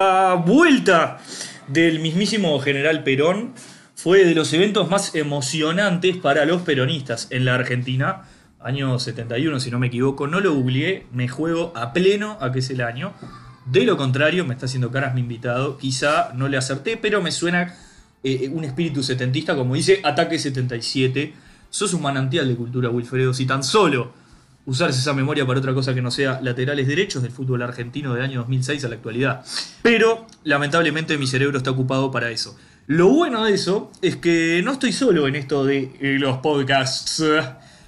La vuelta del mismísimo general Perón fue de los eventos más emocionantes para los peronistas en la Argentina. Año 71, si no me equivoco. No lo googleé, me juego a pleno a que es el año. De lo contrario, me está haciendo caras mi invitado. Quizá no le acerté, pero me suena eh, un espíritu setentista, como dice Ataque 77. Sos un manantial de cultura, Wilfredo. Si tan solo usarse esa memoria para otra cosa que no sea laterales derechos del fútbol argentino del año 2006 a la actualidad. Pero lamentablemente mi cerebro está ocupado para eso. Lo bueno de eso es que no estoy solo en esto de eh, los podcasts.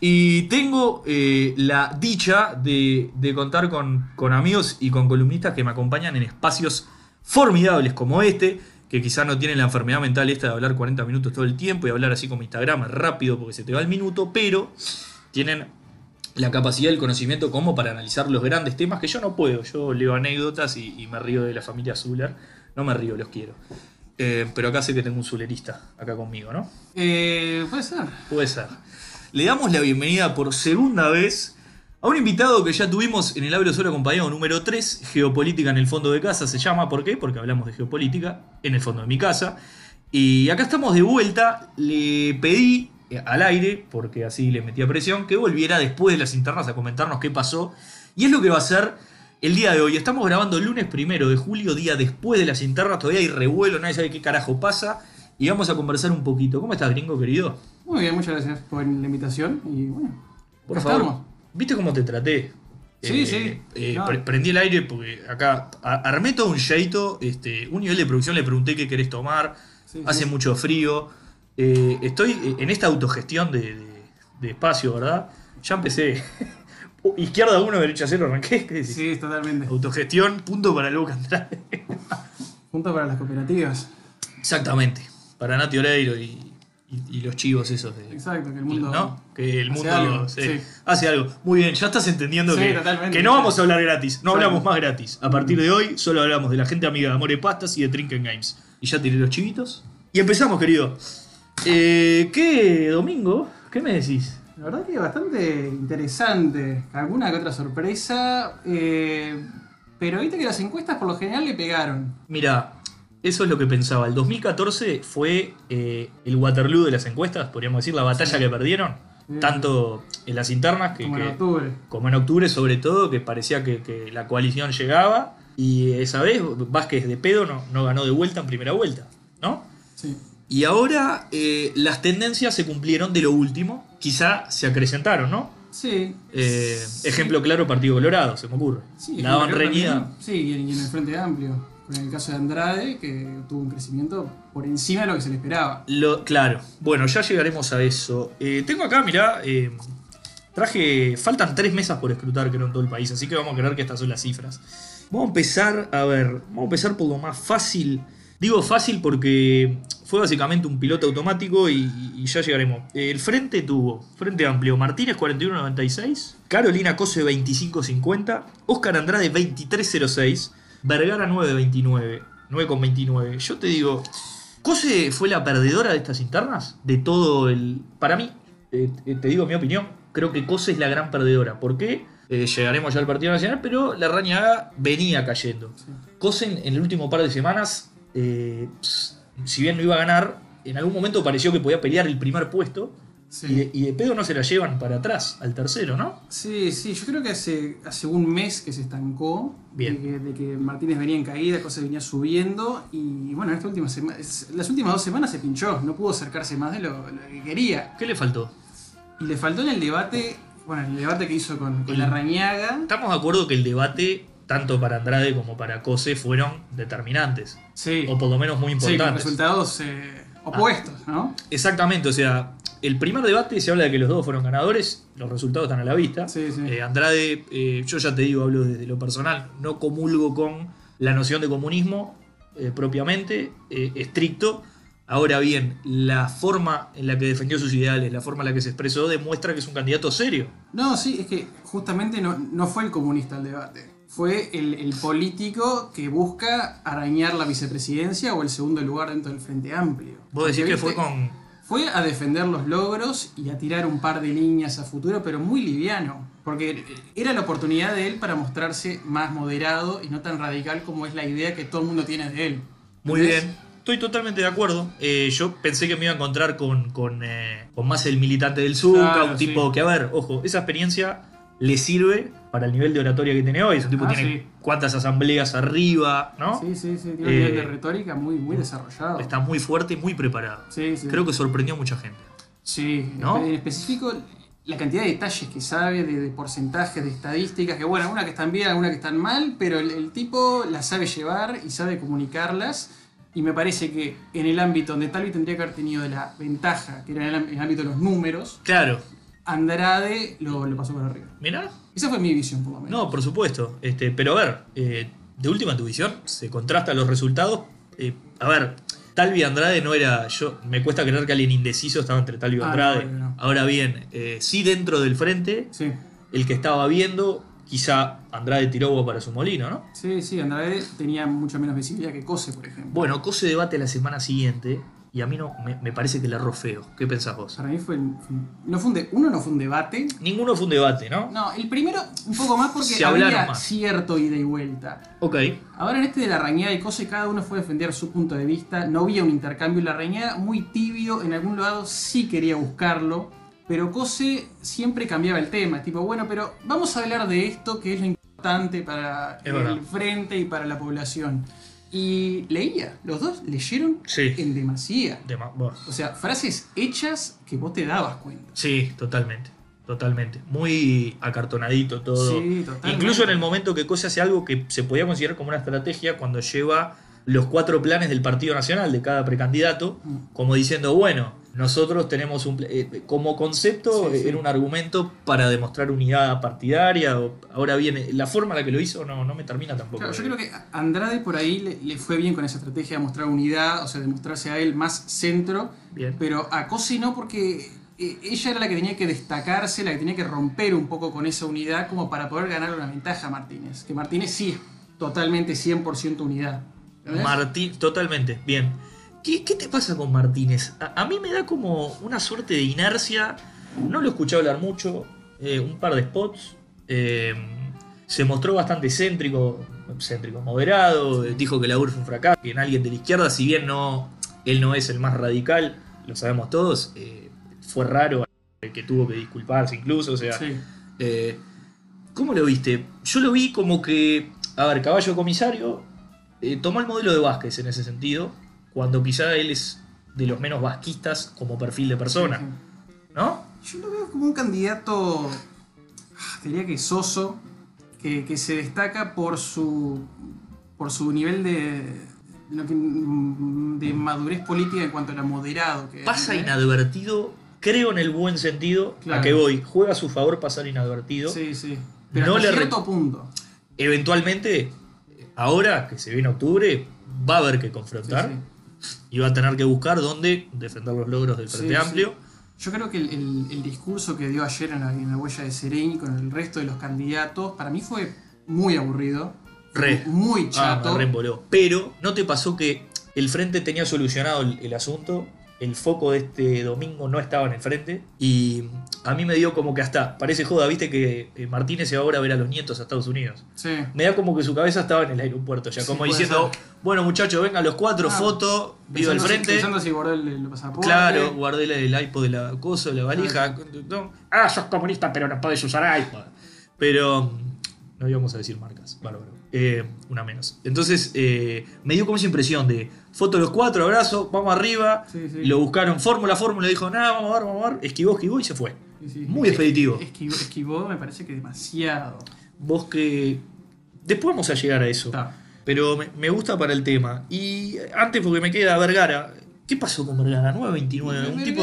Y tengo eh, la dicha de, contar con, con amigos y con columnistas que me acompañan en espacios formidables como este, que quizá no tienen la enfermedad mental esta de hablar 40 minutos todo el tiempo y hablar así como Instagram rápido porque se te va el minuto, pero tienen la capacidad y el conocimiento como para analizar los grandes temas que yo no puedo. Yo leo anécdotas y, y me río de la familia Zuller. No me río, los quiero. Eh, pero acá sé que tengo un zulerista acá conmigo, ¿no? Eh, puede ser. Puede ser. Le damos la bienvenida por segunda vez a un invitado que ya tuvimos en el Abre Solo Acompañado número 3, Geopolítica en el fondo de casa se llama. ¿Por qué? Porque hablamos de geopolítica en el fondo de mi casa. Y acá estamos de vuelta. Le pedí al aire, porque así le metía presión, que volviera después de las internas a comentarnos qué pasó. Y es lo que va a hacer el día de hoy. Estamos grabando el lunes primero de julio, día después de las internas. Todavía hay revuelo, nadie sabe qué carajo pasa. Y vamos a conversar un poquito. ¿Cómo estás, gringo querido? Muy bien, muchas gracias por la invitación. Y bueno, Por favor. estamos. ¿Viste cómo te traté? Sí, Eh, sí. eh, No. pre- prendí el aire porque acá armé todo un jeito, este, un nivel de producción, le pregunté qué querés tomar, Sí, hace sí. mucho frío. Eh, estoy en esta autogestión de, de- de espacio, ¿verdad? Ya empecé. Izquierda 1, derecha 0, arranqué. Sí, totalmente. Autogestión, punto para Luca Andrade. Junto para las cooperativas. Exactamente. Para Nati Oreiro y, y- y los chivos esos de. Exacto, que el mundo. ¿No? Que el hace mundo sí. hace algo. Muy bien, ya estás entendiendo Sí, que, no vamos a hablar gratis. No hablamos más gratis. A partir de hoy solo hablamos de la gente amiga de Amore Pastas y de Trinken Games. Y ya tiré los chivitos. Y empezamos, querido. Eh, ¿Qué domingo? ¿Qué me decís? La verdad que bastante interesante. Alguna que otra sorpresa. eh, pero viste que las encuestas por lo general le pegaron. Mira, eso es lo que pensaba. El 2014 fue eh, el Waterloo de las encuestas, podríamos decir, la batalla Sí. que perdieron. Sí. Tanto en las internas que, Como en que- octubre. como en octubre sobre todo, que parecía que, que la coalición llegaba y esa vez Vázquez de pedo no, no ganó de vuelta en primera vuelta, ¿no? Sí. Y ahora eh, las tendencias se cumplieron de lo último, quizá se acrecentaron, ¿no? Sí. Eh, Sí. ejemplo claro, Partido Colorado, se me ocurre. Sí, la daban reñida. también, Sí, y en, y en el Frente Amplio. En el caso de Andrade, que tuvo un crecimiento por encima de lo que se le esperaba. Lo, claro, bueno, ya llegaremos a eso. Eh, tengo acá, mirá, eh, traje, faltan tres mesas por escrutar, creo, en todo el país, así que vamos a creer que estas son las cifras. Vamos a empezar, a ver, vamos a empezar por lo más fácil. Digo fácil porque fue básicamente un piloto automático y, y ya llegaremos. El frente tuvo, Frente Amplio, Martínez 41.96, Carolina Cose 25.50, Oscar Andrade 23.06, Vergara 9.29, 9.29. Yo te digo, Cose fue la perdedora de estas internas, de todo el... Para mí, eh, eh, te digo mi opinión, creo que Cose es la gran perdedora. ¿Por qué? Eh, llegaremos ya al Partido Nacional, pero la Rañaga venía cayendo. Cose en, en el último par de semanas, eh, si bien no iba a ganar, en algún momento pareció que podía pelear el primer puesto. Sí. Y, de, y de pedo no se la llevan para atrás, al tercero, ¿no? Sí, sí, yo creo que hace, hace un mes que se estancó. Bien. De que, de que Martínez venía en caída, cosas venía subiendo. Y bueno, en esta última sema- las últimas dos semanas se pinchó. No pudo acercarse más de lo, lo que quería. ¿Qué le faltó? Y le faltó en el debate, bueno, en el debate que hizo con, con El- la Rañaga. Estamos de acuerdo que el debate, tanto para Andrade como para Cose, fueron determinantes. Sí, O por lo menos muy sí, con importantes. resultados eh, opuestos, ¿no? Exactamente, o sea, el primer debate se habla de que los dos fueron ganadores, los resultados están a la vista. Sí, sí. Eh, Andrade, eh, yo ya te digo, hablo desde lo personal, no comulgo con la noción de comunismo propiamente, estricto. Ahora bien, la forma en la que defendió sus ideales, la forma en la que se expresó, demuestra que es un candidato serio. No, sí, es que justamente no, no fue el comunista el debate. Fue el, el político que busca arañar la vicepresidencia o el segundo lugar dentro del Frente Amplio. Vos decís que fue con. Fue a defender los logros y a tirar un par de líneas a futuro, pero muy liviano. Porque era la oportunidad de él para mostrarse más moderado y no tan radical como es la idea que todo el mundo tiene de él. Muy ¿Entendés? bien. Estoy totalmente de acuerdo. Eh, yo pensé que me iba a encontrar con, con, eh, con más el militante del Zucca, Claro, un sí. tipo que, a ver, ojo, esa experiencia le sirve para el nivel de oratoria que tiene hoy. Ese tipo Ah, tiene sí. cuántas asambleas arriba, ¿no? Sí, sí, sí, tiene un nivel Eh, de retórica muy, muy desarrollado. Está muy fuerte y muy preparado. Sí, sí. Creo que sorprendió a mucha gente. Sí, ¿No? en específico la cantidad de detalles que sabe, de, de porcentajes, de estadísticas, que bueno, algunas que están bien, algunas que están mal, pero el, el tipo las sabe llevar y sabe comunicarlas. Y me parece que en el ámbito donde Talvi tendría que haber tenido la ventaja, que era en el, ámbito- en el ámbito de los números, Claro, Andrade lo, lo pasó por arriba. mirá. Esa fue mi visión, por lo menos. No, por supuesto. Este, pero a ver, eh, de última tu visión, se contrastan los resultados. Eh, a ver, Talvi Andrade no era. Yo me cuesta creer que alguien indeciso estaba entre Talvi y Ah, Andrade. no, no, no. Ahora bien, eh, sí dentro del frente, Sí, el que estaba viendo, quizá Andrade tiró agua para su molino, ¿no? sí, sí, Andrade tenía mucha menos visibilidad que Cose, por ejemplo. Bueno, Cose debate la semana siguiente y a mí no me, me parece que le erró feo. ¿Qué pensás vos? Para mí fue. No fue un de- uno no fue un debate, Ninguno fue un debate, ¿no? No, el primero un poco más porque Se había más. cierto ida y vuelta. Ok. Ahora en este de la rañada y cosas, cada uno fue a defender su punto de vista. No había un intercambio. La rañada muy tibio, en algún lado sí quería buscarlo. Pero Cose siempre cambiaba el tema. Tipo, bueno, pero vamos a hablar de esto que es lo importante para Es verdad. el frente y para la población. Y leía, los dos leyeron Sí. en demasía. O sea, frases hechas que vos te dabas cuenta. Sí, totalmente. Totalmente. Muy acartonadito todo. Sí, totalmente. Incluso en el momento que Cosa hace algo que se podía considerar como una estrategia cuando lleva los cuatro planes del Partido Nacional de cada precandidato, Mm. como diciendo, bueno, nosotros tenemos un... eh, como concepto Sí, sí. era un argumento para demostrar unidad partidaria. o- ahora bien, eh, la forma en la que lo hizo no, no me termina tampoco. Claro, yo creo que Andrade por ahí le, le fue bien con esa estrategia de mostrar unidad, o sea, de mostrarse a él más centro, Bien. pero a Cosi no porque eh, ella era la que tenía que destacarse, la que tenía que romper un poco con esa unidad como para poder ganar una ventaja a Martínez. Que Martínez sí es totalmente 100% unidad. Martín, totalmente, bien. ¿Qué, qué te pasa con Martínez? A, a mí me da como una suerte de inercia. No lo escuché hablar mucho. eh, un par de spots. eh, se mostró bastante céntrico, céntrico, moderado. dijo que la UR fue un fracaso. Que en alguien de la izquierda, si bien no, él no es el más radical, lo sabemos todos. eh, fue raro que tuvo que disculparse incluso. O sea, Sí. eh, ¿Cómo lo viste? Yo lo vi como que, a ver, Caballo Comisario tomó el modelo de Vázquez en ese sentido, cuando quizá él es de los menos vasquistas como perfil de persona, ¿no? Yo lo veo como un candidato, ah, diría que soso, que, que se destaca por su, por su nivel de, de madurez política en cuanto a la moderado. Que Pasa ¿eh? inadvertido, creo en el buen sentido, Claro. a que voy, juega a su favor pasar inadvertido. Sí, sí. Pero No hasta le cierto punto. Eventualmente, ahora que se viene octubre, va a haber que confrontar sí. Va a tener que buscar dónde defender los logros del Frente sí. Amplio. Yo creo que el, el- el discurso que dio ayer en la, en la huella de Sereni con el resto de los candidatos, para mí fue muy aburrido. Re. Muy Ah, chato. me reemboló. Pero, ¿no te pasó que el frente tenía solucionado el, el asunto? El foco de este domingo no estaba en el frente. Y a mí me dio como que hasta, parece joda, viste que eh, Martínez se va ahora a ver a los nietos a Estados Unidos. Sí. Me da como que su cabeza estaba en el aeropuerto, ya Sí, como diciendo, ser. bueno muchachos, vengan los cuatro, Ah, foto, vivo al si- frente. Pensando si guardó el, el pasaporte. Claro, guardé el, el iPod de la cosa, la valija. ah, sos comunista, pero no podés usar iPod. Pero mm, no íbamos a decir marcas, bárbaro. Eh, una menos. Entonces eh, me dio como esa impresión de foto los cuatro, abrazo, vamos arriba. Sí, sí. Lo buscaron fórmula, fórmula, dijo, nada, vamos a ver, vamos a ver. Esquivó, esquivó y se fue. Sí. Muy expeditivo. Esquivó, esquivó, me parece que demasiado. Vos que. Después vamos a llegar a eso. Pero me, me gusta para el tema. Y antes, porque me queda Vergara. ¿Qué pasó con Vergara? 929. Un tipo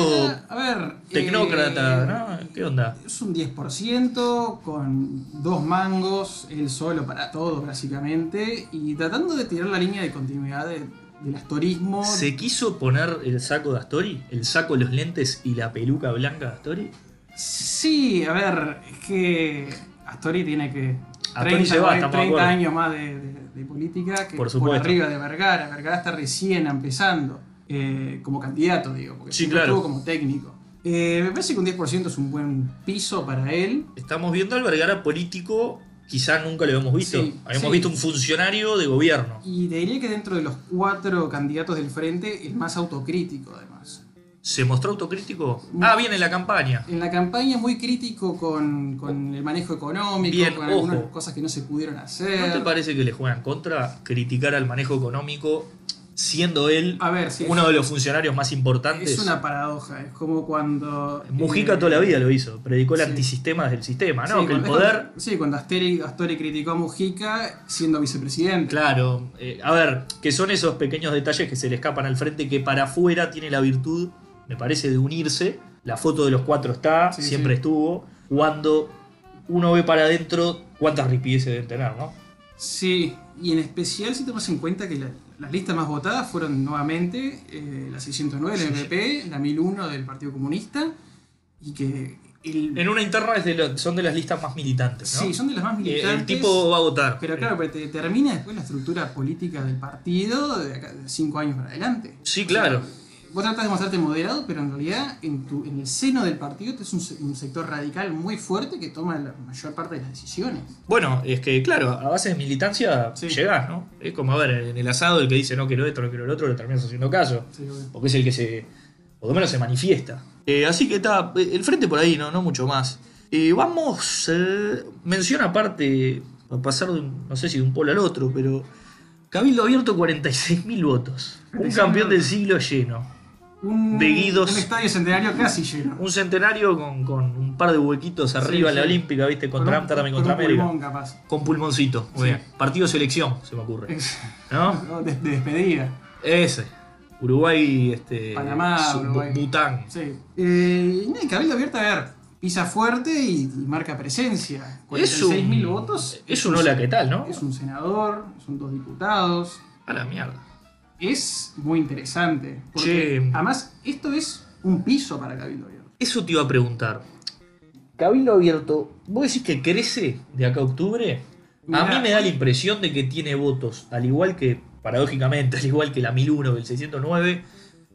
A ver. tecnócrata, eh, ¿no? ¿Qué onda? Es un 10% con dos mangos, él solo para todo básicamente, y tratando de tirar la línea de continuidad de- del astorismo. ¿Se quiso poner el saco de Astori? ¿El saco, los lentes y la peluca blanca de Astori? Sí, a ver, es que Astori tiene que... Astori se va, estamos de 30 acuerdo. años más de, de- de política que Por por, arriba de Vergara. Vergara está recién empezando eh, como candidato, digo, porque Sí, claro. estuvo como técnico. Eh, me parece que un 10% es un buen piso para él. Estamos viendo al Vergara político, quizá nunca lo hemos visto. Sí, Habíamos sí. visto un funcionario de gobierno. Y te diría que dentro de los cuatro candidatos del frente, el más autocrítico además. ¿Se mostró autocrítico? Ah, bien, en la campaña. En la campaña muy crítico con, con el manejo económico, Bien, con ojo. algunas cosas que no se pudieron hacer. ¿No te parece que le juegan contra criticar al manejo económico siendo él A ver, sí, uno de los funcionarios más importantes? es una paradoja. Es como cuando. Mujica eh, toda la vida lo hizo, predicó el sí. antisistema del sistema, ¿no? sí, que el cuando- poder Sí, cuando Asteri, Astori criticó a Mujica siendo vicepresidente. Claro, eh, a ver, que son esos pequeños detalles que se le escapan al frente que para afuera tiene la virtud, me parece, de unirse. La foto de los cuatro está, siempre estuvo. Cuando uno ve para adentro, cuántas ripideces deben tener, ¿no? Sí, y en especial si tomas en cuenta que la- las listas más votadas fueron nuevamente eh, la 609 del MP, la 1001 del Partido Comunista, y que el, En una interna es de lo- son de las listas más militantes, ¿no? sí, son de las más Eh, militantes. el tipo va a votar. Pero claro, pero te determina después la estructura política del partido de, acá, de cinco años para adelante. Sí, claro. O sea, vos tratás de mostrarte moderado, pero en realidad en, tu, en el seno del partido es un, se- un sector radical muy fuerte que toma la mayor parte de las decisiones. Bueno, es que claro, a base de militancia Sí. llegás, ¿no? Es como, a ver, en el asado el que dice no quiero esto, no quiero el otro, le terminas haciendo caso. Sí, porque es el que se, por lo menos se manifiesta. Eh, así que está, eh, el frente por ahí, no, no mucho más. Eh, vamos, eh, mención aparte, para pasar de un, no sé si de un polo al otro, pero Cabildo Abierto 46.000 votos. Un 46.000 campeón del siglo lleno. Un, De Guidos. un estadio centenario casi lleno. Un centenario con, con un par de huequitos arriba en la sí. Olímpica, ¿viste? Contra Con Amsterdam y con contra un América. pulmón, capaz. Con pulmoncito, muy Sí. bien. Partido selección, se me ocurre. Es- ¿No? de, de despedida. Ese. Uruguay, este. Panamá, Uruguay. Bután. Sí. Eh, y Cabildo Abierto, a ver, pisa fuerte y, y marca presencia. Es un, 46.000 votos. Es un hola, ¿qué tal, no? Es un senador, son dos diputados. A la mierda. Es muy interesante. Porque Che. además, esto es un piso para Cabildo Abierto. Eso te iba a preguntar. Cabildo Abierto, ¿vos decís que crece de acá a octubre? a mí me da la impresión de que tiene votos, al igual que, paradójicamente, al igual que la 1001 del 609,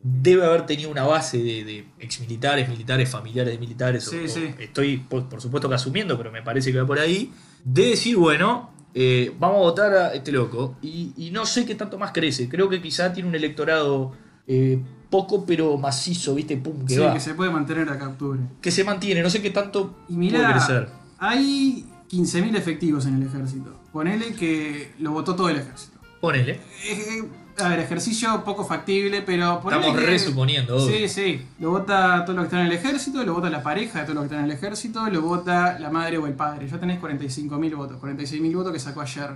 debe haber tenido una base de, de exmilitares, militares, familiares de militares. o- Sí, o- sí. Estoy, por, por supuesto, que asumiendo, pero me parece que va por ahí. De decir, bueno, eh, vamos a votar a este loco. Y, y no sé qué tanto más crece. Creo que quizá tiene un electorado eh, poco, pero macizo, ¿viste? Pum, que sí, va. que se puede mantener acá a octubre. que se mantiene, no sé qué tanto Y puede mira, crecer. hay 15.000 efectivos en el ejército. Ponele que lo votó todo el ejército. Ponele. Eh, a ver, ejercicio poco factible, pero ponele Estamos que- resuponiendo. obvio. Sí, sí. Lo vota todo lo que está en el ejército, lo vota la pareja de todo lo que está en el ejército, lo vota la madre o el padre. Ya tenés 45.000 votos, 46.000 votos que sacó ayer.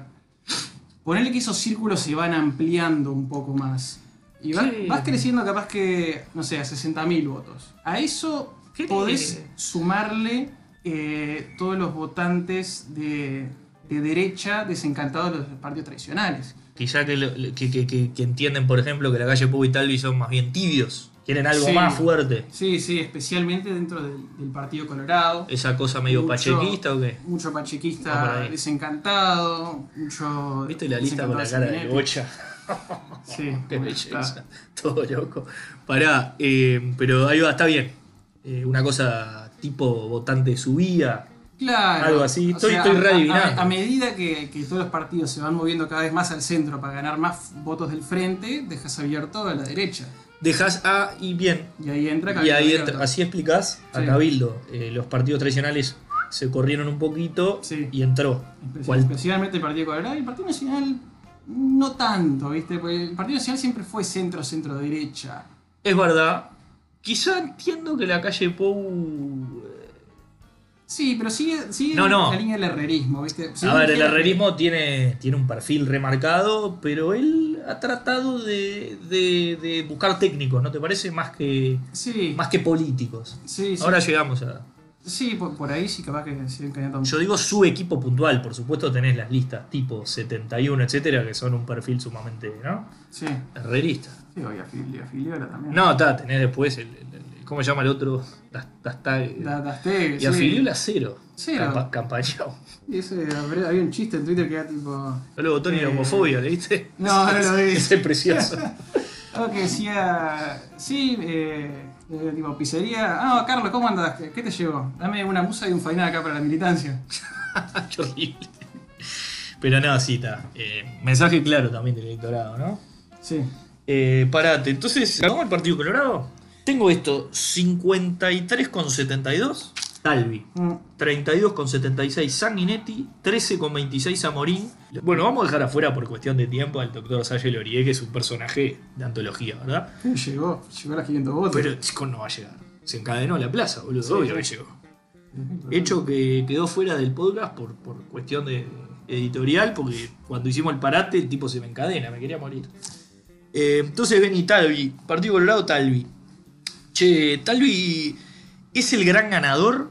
Ponele que esos círculos se van ampliando un poco más. Y vas, creciendo capaz que, no sé, a 60.000 votos. A eso ¿Qué podés le- sumarle eh, todos los votantes de, de derecha desencantados de los partidos tradicionales. Quizá que, lo- que, que- que- que entienden, por ejemplo, que la calle Pau y Talvi son más bien tibios. Quieren algo Sí. más fuerte. Sí, sí, especialmente dentro del, del Partido Colorado. Esa cosa medio Mucho- pachequista o qué. Mucho pachequista desencantado, mucho. ¿Viste la lista con la cara de bocha? Sí, Qué está. belleza. Todo loco. Pará, eh, pero ahí va, está bien. Eh, una cosa tipo votante subía. Claro. Algo así. Estoy- sea, estoy a- readivinando. A, a medida que, que todos los partidos se van moviendo cada vez más al centro para ganar más votos del frente, dejas abierto a la derecha. Dejas a y bien. Y ahí entra Y Cabildo ahí Abierto. entra- así explicás a Sí. Cabildo. Eh, los partidos tradicionales se corrieron un poquito Sí. y entró. Espe- ¿Cuál- Especialmente el Partido Colorado y el Partido Nacional no tanto, ¿viste? Porque el Partido Nacional siempre fue centro-centro-derecha. Es verdad. Quizá entiendo que la calle Pou. Sí, pero sigue, sigue No, no. la línea del herrerismo, ¿viste? Si A ver, el herrerismo tiene, tiene un perfil remarcado, pero él ha tratado de, de- de buscar técnicos, ¿no te parece? Más que, Sí, más que políticos. sí, sí. Ahora llegamos a. Sí, por, por ahí sí, capaz que siguen candidatos. Yo digo su equipo puntual, por supuesto tenés las listas tipo 71, etcétera, que son un perfil sumamente, ¿no? Sí, Herrerista. sí, oye, Filiola también. No, está, tenés después el, el- el- ¿Cómo se llama el otro? Das- Dastag- Da- Dastegui, y a sí. Filiola cero. Cero. Campa- campañado. Y ese, había un chiste en Twitter que era tipo. Votó ni la Eh, homofobia, ¿le viste? No, no lo vi. Ese es precioso. Algo que decía, sí, eh, eh, tipo pizzería. Ah, Carlos, ¿cómo andas? ¿Qué, te llevo? Dame una musa y un fainá acá para la militancia. Qué horrible. Pero no, sí, está. Eh, mensaje claro también del electorado, ¿no? Sí. Eh, parate, entonces, ¿ganó el Partido Colorado? Tengo esto, 53,72 Talvi, Mm. 32,76 Sanguinetti, 13,26 Amorín. Bueno, vamos a dejar afuera por cuestión de tiempo al doctor Salle Lorie, que es un personaje de antología, ¿verdad? Llegó, llegó a las 500 votos. Pero chico no va a llegar. Se encadenó la plaza, boludo. Sí, obvio sí. que llegó. Hecho que quedó fuera del podcast por, por cuestión de editorial, porque cuando hicimos el parate el tipo se me encadena, me quería morir. Eh, entonces Benny Talvi, Partido Colorado Talvi. Che, Talvi es el gran ganador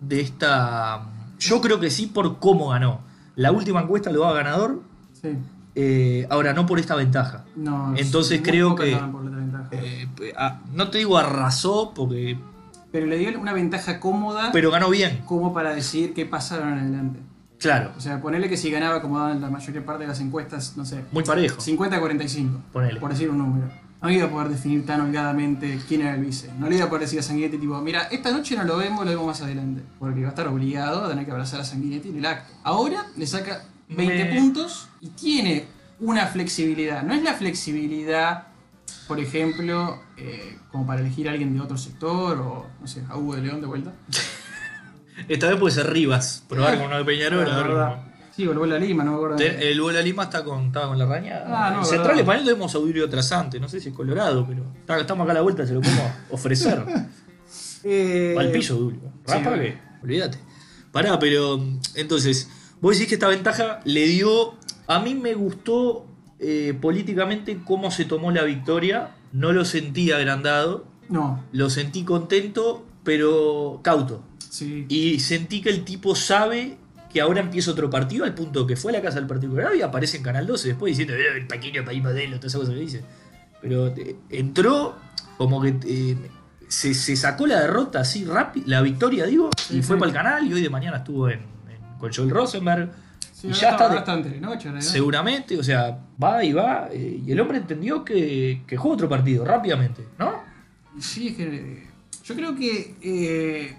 de esta... Yo creo que sí por cómo ganó. La última encuesta lo da ganador, Sí. eh, ahora no por esta ventaja. No, Entonces creo que-. Eh, ah, no te digo arrasó, porque Pero le dio una ventaja cómoda pero ganó bien, como para decir qué pasaron en adelante. claro. O sea, ponerle que si ganaba como daban la mayoría parte de las encuestas, no sé, Muy parejo. 50-45, Ponele. por decir un número. No iba a poder definir tan holgadamente quién era el vice. No le iba a poder decir a Sanguinetti, tipo, mira, esta noche no lo vemos, lo vemos más adelante. Porque va a estar obligado a tener que abrazar a Sanguinetti en el acto. Ahora le saca 20 Me- puntos y tiene una flexibilidad. No es la flexibilidad, por ejemplo, eh, como para elegir a alguien de otro sector o, no sé, a Hugo de León de vuelta. Esta vez puede ser Rivas, probar con uno de Peñarol. A Sí, volvió a la Lima, no me acuerdo. Te- El Bola Lima está con, estaba con la raña. Ah, no, el Central verdad. Español tenemos Audio Trasante, no sé si es Colorado, pero está- estamos acá a la vuelta, se lo podemos ofrecer. Eh, Va al piso, Dulio. sí, Rapa que, olvídate. Pará, pero entonces, vos decís que esta ventaja le dio. A mí me gustó eh, políticamente cómo se tomó la victoria. No lo sentí agrandado, No, lo sentí contento, pero cauto. sí. Y sentí que el tipo sabe que ahora empieza otro partido, al punto que fue a la casa del Partido Colorado y aparece en Canal 12 después diciendo "Eh, el pequeño país modelo, todas esas cosas que dice. Pero eh, entró como que eh, se, se sacó la derrota así rápido, la victoria digo, Sí, y fue sí. para el canal y hoy de mañana estuvo en, en- con Joel Rosenberg. Sí, y ya está, seguramente, o sea, va y va, eh, y el hombre entendió que, que juega otro partido rápidamente, ¿no? Sí, es que yo creo que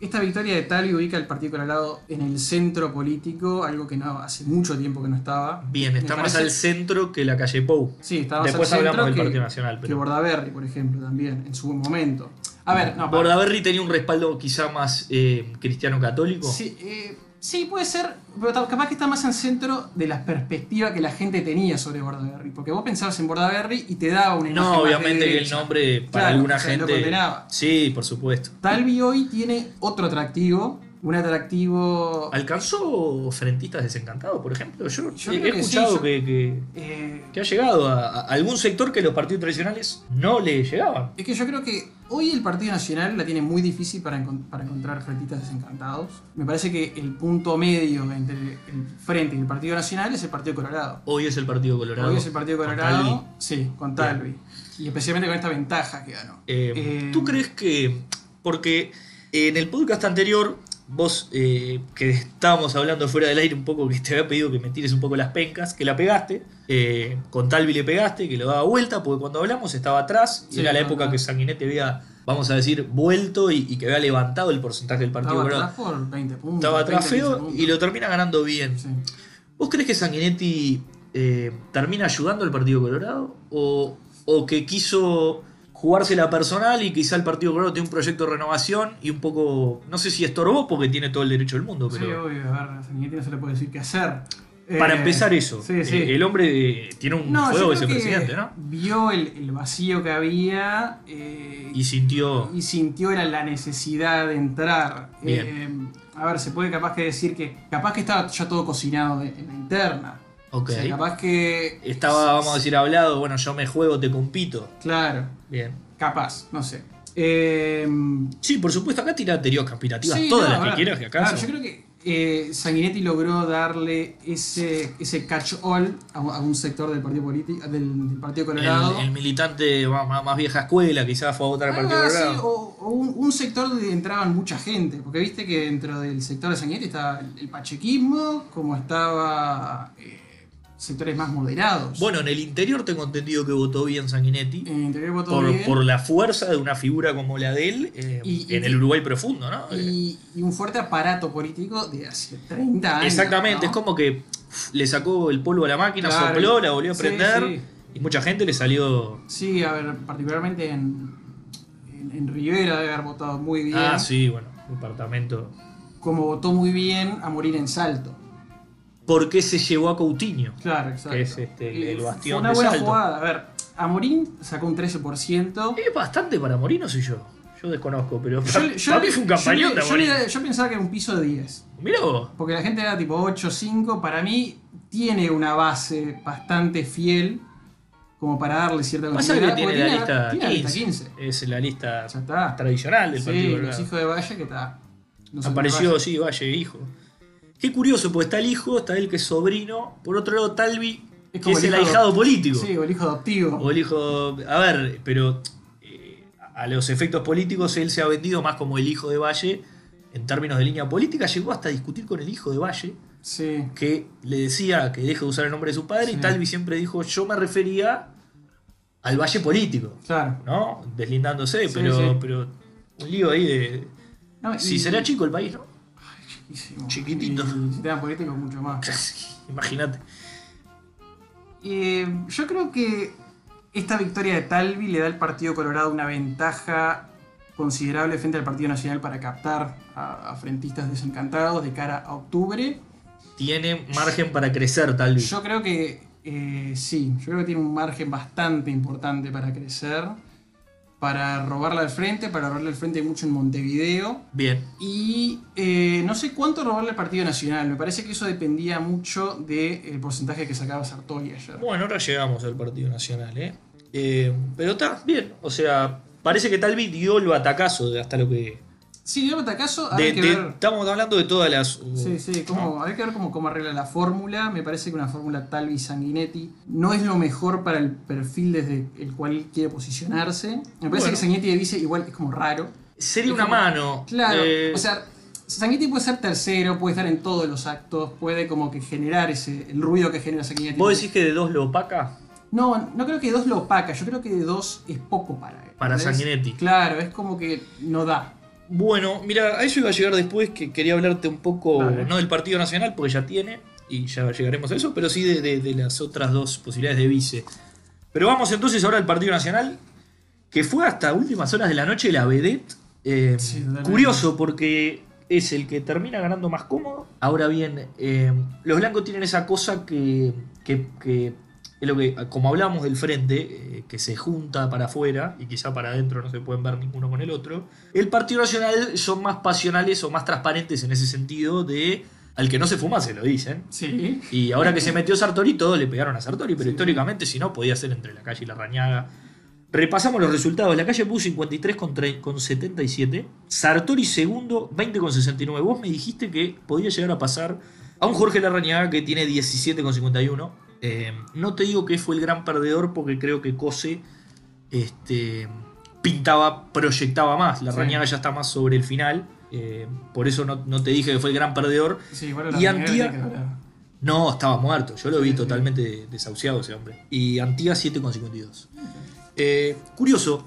esta victoria de Tali ubica al Partido Colorado en el centro político, algo que no hace mucho tiempo que no estaba. Bien, está Me más parece- al centro que la calle Pou. Sí, estaba más Después al centro hablamos del que, Partido Nacional, que pero- Bordaberry, por ejemplo, también, en su momento. A ver, no, Bordaberry tenía un respaldo quizá más eh, cristiano católico. Sí, eh, sí, puede ser, pero capaz que está más al centro de la perspectiva que la gente tenía sobre Bordaberry. Porque vos pensabas en Bordaberry y te daba una imagen No, obviamente que el nombre para Claro, alguna o sea, lo gente. Sí, por supuesto. Talvi hoy tiene otro atractivo, un atractivo... ¿Alcanzó frentistas desencantados, por ejemplo? Yo, Yo he, que sí, escuchado yo- que, que- eh, que ha llegado a, a algún sector que los partidos tradicionales no le llegaban. es que yo creo que hoy el Partido Nacional la tiene muy difícil para, para encontrar frentistas desencantados. Me parece que el punto medio entre el Frente y el Partido Nacional es el Partido Colorado. Hoy es el Partido Colorado. Hoy es el Partido Colorado, sí, con Talvi. Y especialmente con esta ventaja que ganó. Eh, Eh, ¿Tú crees que.? Porque en el podcast anterior, vos, eh, que estábamos hablando fuera del aire un poco, que te había pedido que me tires un poco las pencas, que la pegaste. eh, con Talvi le pegaste, que lo daba vuelta, porque cuando hablamos estaba atrás. y era la época no. que Sanguinetti había, vamos a decir, vuelto y, y que había levantado el porcentaje del Partido Estaba Colorado. atrás por 20 puntos. Estaba atrás 20, 15 feo y lo termina ganando bien. Sí. ¿Vos crees que Sanguinetti eh, termina ayudando al Partido Colorado? ¿O, o que quiso jugársela personal y quizá el Partido Colorado tiene un proyecto de renovación y un poco, no sé si estorbó porque tiene todo el derecho del mundo, Sí, pero obvio, a ver, no se le puede decir qué hacer. para Eh, empezar eso, Sí, sí. eh, el hombre tiene un no, fuego creo que vicepresidente, ¿no? Vio el, el vacío que había eh, Y sintió... y sintió era la necesidad de entrar. Bien. Eh, a ver, se puede capaz que decir que capaz que estaba ya todo cocinado en la interna. Ok. O sea, capaz que Estaba, vamos a decir, hablado, bueno, yo me juego, te compito. Claro, Bien. capaz, no sé. Eh, Sí, por supuesto, acá tira teorías conspirativas, Sí, todas no, las que quieras, que acá claro, yo creo que eh, Sanguinetti logró darle ese, ese catch-all a, un- a un sector del Partido político del, del Partido Colorado. el, el militante más, vieja escuela quizás fue a votar al Partido sí, Colorado. o, o un, un sector donde entraban mucha gente, porque viste que dentro del sector de Sanguinetti estaba el, el pachequismo, como estaba, eh, sectores más moderados. Bueno, en el interior tengo entendido que votó bien Sanguinetti. en el interior votó Por, bien. por la fuerza de una figura como la de él eh, Y- y- en el Uruguay profundo, ¿no? y, y un fuerte aparato político de hace 30 años. Exactamente, ¿no? es como que le sacó el polvo a la máquina, Claro. sopló, la volvió a Sí, prender sí. y mucha gente le salió. Sí, a ver, particularmente en, en, en Rivera debe haber votado muy bien. Ah, sí, bueno, departamento. Como votó muy bien a morir en Salto. ¿Por qué se llevó a Coutinho? Claro, exacto. Que es, este, el fue bastión una de buena Salto. jugada. A ver, Amorín sacó un 13%. Es bastante para morir, no soy yo. Yo desconozco, pero Yo- para, yo- para mí fue un yo campañón yo, Amorín. yo pensaba que era un piso de 10. Mirá vos. Porque la gente era tipo 8, 5. Para mí tiene una base bastante fiel como para darle cierta continuidad, tiene la lista tiene la 15. lista 15. Es la lista tradicional del Sí, Partido los hijos de Valle que está. no Apareció, Valle. sí, Valle, hijo. Qué curioso, porque está el hijo, está él que es sobrino. Por otro lado, Talvi, Es que es el el ahijado político. Sí, o el hijo adoptivo. O el hijo. A ver, pero eh, a los efectos políticos él se ha vendido más como el hijo de Valle. En términos de línea política, llegó hasta a discutir con el hijo de Valle, Sí. que le decía que deje de usar el nombre de su padre, y. Talvi siempre dijo: Yo me refería al Valle político, Claro. ¿no? Deslindándose, Sí, pero, pero un lío ahí de. No, Si será chico el país, ¿no? Chiquitito. Y sistema político mucho más. Imagínate. Eh, yo creo que esta victoria de Talvi le da al Partido Colorado una ventaja considerable frente al Partido Nacional para captar a, a frentistas desencantados de cara a octubre. Tiene margen para crecer, tal vez. Yo creo que eh, sí, yo creo que tiene un margen bastante importante para crecer, para robarle al frente, para robarle al frente mucho en Montevideo. Bien. Y eh, no sé cuánto robarle al Partido Nacional. Me parece que eso dependía mucho del porcentaje que sacaba Sartori ayer. Bueno, ahora llegamos al Partido Nacional, ¿eh? Eh, pero está bien. O sea, parece que Talvi dio el batacazo de hasta lo que. Sí, dio batacazo. de- que de- ver. estamos hablando de todas las. uh, Sí, sí, cómo, hay que ver cómo, cómo arregla la fórmula. Me parece que una fórmula Talvi Sanguinetti no es lo mejor para el perfil desde el cual quiere posicionarse. Me parece Bueno. que Sanguinetti de vice igual es como raro. Sería Es una como- mano. Claro, Eh, o sea, Sanguinetti puede ser tercero, puede estar en todos los actos, puede como que generar ese el ruido que genera Sanguinetti. ¿Vos decís que de dos lo opaca? No, no creo que de dos lo opaca, yo creo que de dos es poco para él. Para. Sanguinetti. Claro, es como que no da. Bueno, mira, a eso iba a llegar después, que quería hablarte un poco, no del Partido Nacional, porque ya tiene, y ya llegaremos a eso, pero sí de, de- de las otras dos posibilidades de vice. Pero vamos entonces ahora al Partido Nacional, que fue hasta últimas horas de la noche la vedette. Eh, Sí, curioso, porque es el que termina ganando más cómodo. Ahora bien, eh, los blancos tienen esa cosa que, que- que es lo que, como hablábamos del frente, eh, que se junta para afuera y quizá para adentro no se pueden ver ninguno con el otro. El Partido Nacional son más pasionales o más transparentes en ese sentido de al que no se fuma se lo dicen. Sí. Y ahora que se metió Sartori, todos le pegaron a Sartori, pero Sí. históricamente, si no, podía ser entre la calle y la rañaga. Repasamos los resultados. La calle puso 53 con, tre- con 77. Sartori segundo, 20 con 69. Vos me dijiste que podía llegar a pasar a un Jorge Larrañaga que tiene 17 con 51. Eh, no te digo que fue el gran perdedor porque creo que Cose este, pintaba, proyectaba más. Larrañaga ya está más sobre el final. eh, por eso no, no te dije que fue el gran perdedor. Sí, Y la Antía-. No, estaba muerto. Yo lo vi Sí, sí. totalmente desahuciado ese hombre. Y Antía 7,52. Eh, curioso,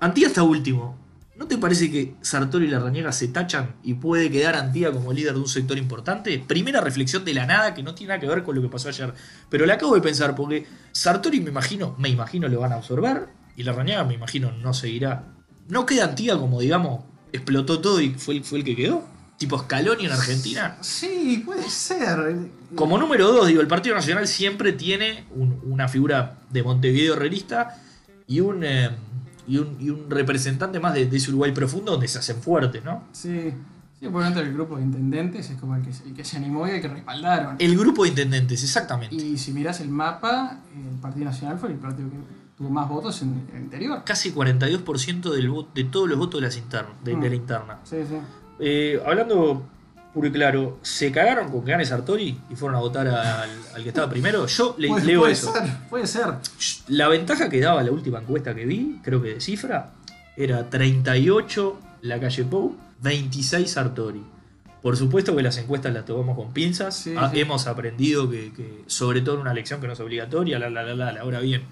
Antía está último. ¿No te parece que Sartori y Larrañaga se tachan y puede quedar Antía como líder de un sector importante? Primera reflexión de la nada que no tiene nada que ver con lo que pasó ayer. Pero la acabo de pensar porque Sartori me imagino, me imagino lo van a absorber y Larrañaga me imagino no seguirá. ¿No queda Antía como digamos explotó todo y fue el, fue el que quedó? Tipo Scaloni en Argentina. Sí, puede ser. Como número dos, digo, el Partido Nacional siempre tiene un- una figura de Montevideo herrerista y un, eh, y un, y un representante más de, de ese Uruguay profundo donde se hacen fuertes, ¿no? Sí. Sí, por dentro del grupo de intendentes es como el que, el que se animó y el que respaldaron. El grupo de intendentes, exactamente. Y si miras el mapa, el Partido Nacional fue el partido que tuvo más votos en el interior. Casi 42% del de todos los votos de, las internas, de, de Mm. la interna. Sí, sí. Eh, hablando puro y claro, ¿se cagaron con que gane Sartori y fueron a votar al, al que estaba primero? Yo le, Puede, leo puede eso. ser, puede ser. La ventaja que daba la última encuesta que vi, creo que de cifra, era 38 la calle Pou, 26 Sartori. Por supuesto que las encuestas las tomamos con pinzas. Sí, Ah, sí. Hemos aprendido que, que, sobre todo en una elección que no es obligatoria, la, la, la, la, la. Ahora bien,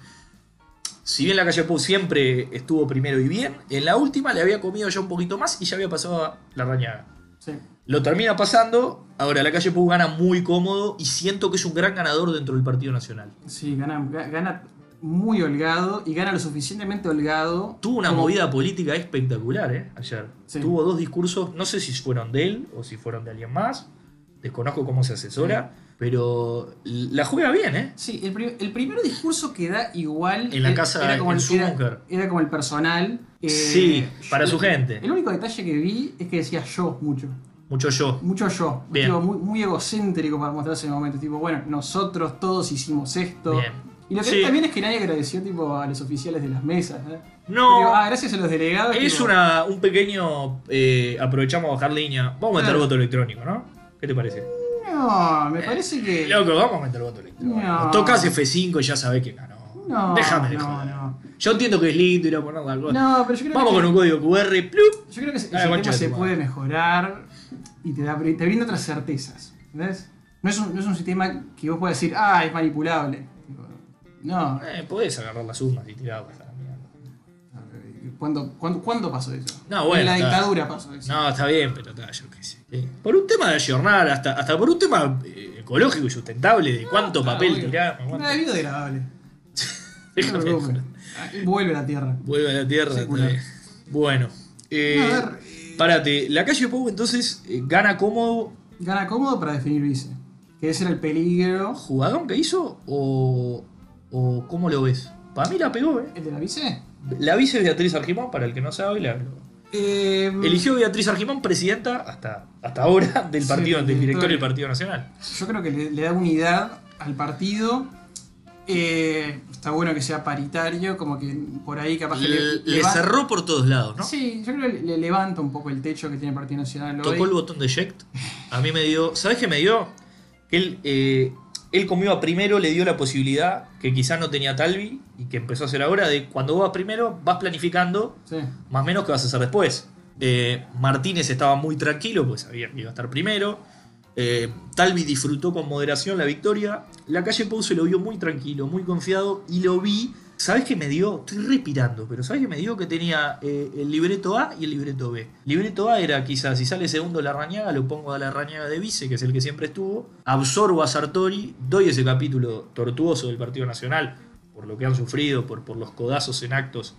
si bien la calle Pou siempre estuvo primero y bien, en la última le había comido ya un poquito más y ya había pasado a la rañaga. Sí. Lo termina pasando, ahora la calle Pou gana muy cómodo y siento que es un gran ganador dentro del Partido Nacional. Sí, gana, ga- gana muy holgado y gana lo suficientemente holgado. Tuvo una como- movida política espectacular, ¿eh? Ayer. Sí. Tuvo dos discursos, no sé si fueron de él o si fueron de alguien más. Desconozco cómo se asesora, pero la juega bien, ¿eh? Sí, el, pri- el primer discurso que da igual. En la casa, en el, su era- era como el personal. eh, Sí, para su gente. El único detalle que vi es que decía yo mucho. Mucho yo. Mucho yo. Bien. Tipo, muy, muy egocéntrico para mostrarse en el momento. Tipo, bueno, nosotros todos hicimos esto. Bien. Y lo que Sí. también es que nadie agradeció tipo, a los oficiales de las mesas. ¿eh? No. Digo, ah, gracias a los delegados. Es tipo, una, un pequeño. eh, aprovechamos a bajar línea. Vamos a meter Claro. voto electrónico, ¿no? ¿Qué te parece? No, me parece que. Loco, vamos a meter voto electrónico. No. Tocas F5 y ya sabés que ganó. No, Déjame de no, joder. no. Yo entiendo que es lindo ir a poner algo. No, pero yo creo Vamos que. con un código QR. ¡plup! Yo creo que Ah, se puede mejorar y te, da, te brinda otras certezas. ¿Ves? No es, un, no es un sistema que vos puedas decir, ah, es manipulable. No. Eh, podés agarrar las urnas y tirarlas a la mierda. ¿Cuándo, cuándo, cuándo pasó eso? No, bueno, En la está. dictadura pasó eso. No, está bien, pero está, yo qué sé. Eh, Por un tema de ayornar, hasta, hasta por un tema eh, ecológico y sustentable, de cuánto papel cuánto- es biodegradable. No Déjame Vuelve a la tierra. Vuelve a la tierra. Bueno. Eh, A ver, eh, Párate, la calle Pou entonces eh, gana cómodo. Gana cómodo para definir vice. Que ese era el peligro. ¿Jugadón que hizo? ¿O, o cómo lo ves? Para mí la pegó, ¿eh? ¿El de la vice? La vice Beatriz Argimón, para el que no sabe, la, Eh, eligió Beatriz Argimón presidenta hasta, hasta ahora del partido, del del directorio del. Partido Nacional. Yo creo que le, le da unidad al partido. Eh, está bueno que sea paritario, como que por ahí capaz que Le, le, cerró por todos lados, ¿no? Sí, yo creo que le levanta un poco el techo que tiene el Partido Nacional. hoy. Tocó el botón de eject. A mí me dio. ¿Sabes qué me dio? Que él, eh, él como iba primero, le dio la posibilidad que quizás no tenía Talvi y que empezó a hacer ahora de cuando vos vas primero, vas planificando Sí. más o menos qué vas a hacer después. Eh, Martínez estaba muy tranquilo, pues sabía que iba a estar primero. Eh, Talvi disfrutó con moderación la victoria. La calle Pou se lo vio muy tranquilo, muy confiado y lo vi. ¿Sabes qué me dio? Estoy respirando, pero ¿sabes qué me dio? Que tenía eh, el libreto A y el libreto B. Libreto A era quizás, si sale segundo la rañaga, lo pongo a la rañaga de vice, que es el que siempre estuvo. Absorbo a Sartori, doy ese capítulo tortuoso del Partido Nacional, por lo que han sufrido, por, por los codazos en actos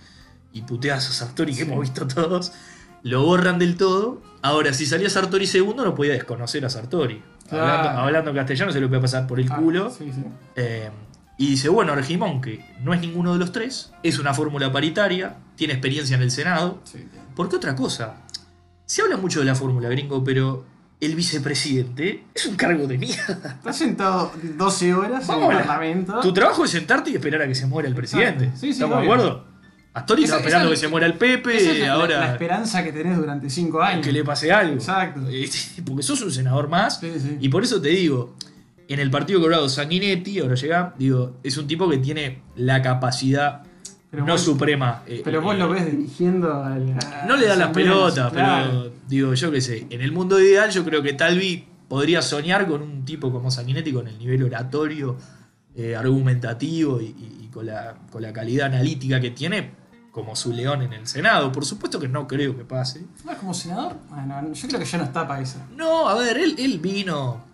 y puteadas a Sartori que hemos visto todos. Lo borran del todo. Ahora, si salía Sartori segundo, no podía desconocer a Sartori. Claro. Hablando, hablando castellano, se lo puede pasar por el Ah, culo. sí, sí. Eh, y dice, bueno, Argimón, que no es ninguno de los tres, es una fórmula paritaria, tiene experiencia en el Senado. Sí. Porque otra cosa, se habla mucho de la fórmula gringo, pero el vicepresidente es un cargo de mierda. Estás sentado 12 horas Vamos en el la- Parlamento. Tu trabajo es sentarte y esperar a que se muera el presidente. ¿Estamos de acuerdo? Astori está esperando que se muera el Pepe, es ahora la esperanza que tenés durante 5 años. que le pase algo. Exacto. Porque sos un senador más. Sí, sí. Y por eso te digo, en el Partido Colorado Sanguinetti, ahora llega, digo, es un tipo que tiene la capacidad Pero no vos- suprema. eh, Pero vos eh, lo ves dirigiendo al. No le da las pelotas, pero digo, yo qué sé, en el mundo ideal yo creo que Talvi podría soñar con un tipo como Sanguinetti con el nivel oratorio, eh, argumentativo y, y- y con, la, con la calidad analítica que tiene como su león en el Senado. Por supuesto que no creo que pase. ¿No es como senador? Bueno, yo creo que ya no está para esa. No, a ver, él, él vino...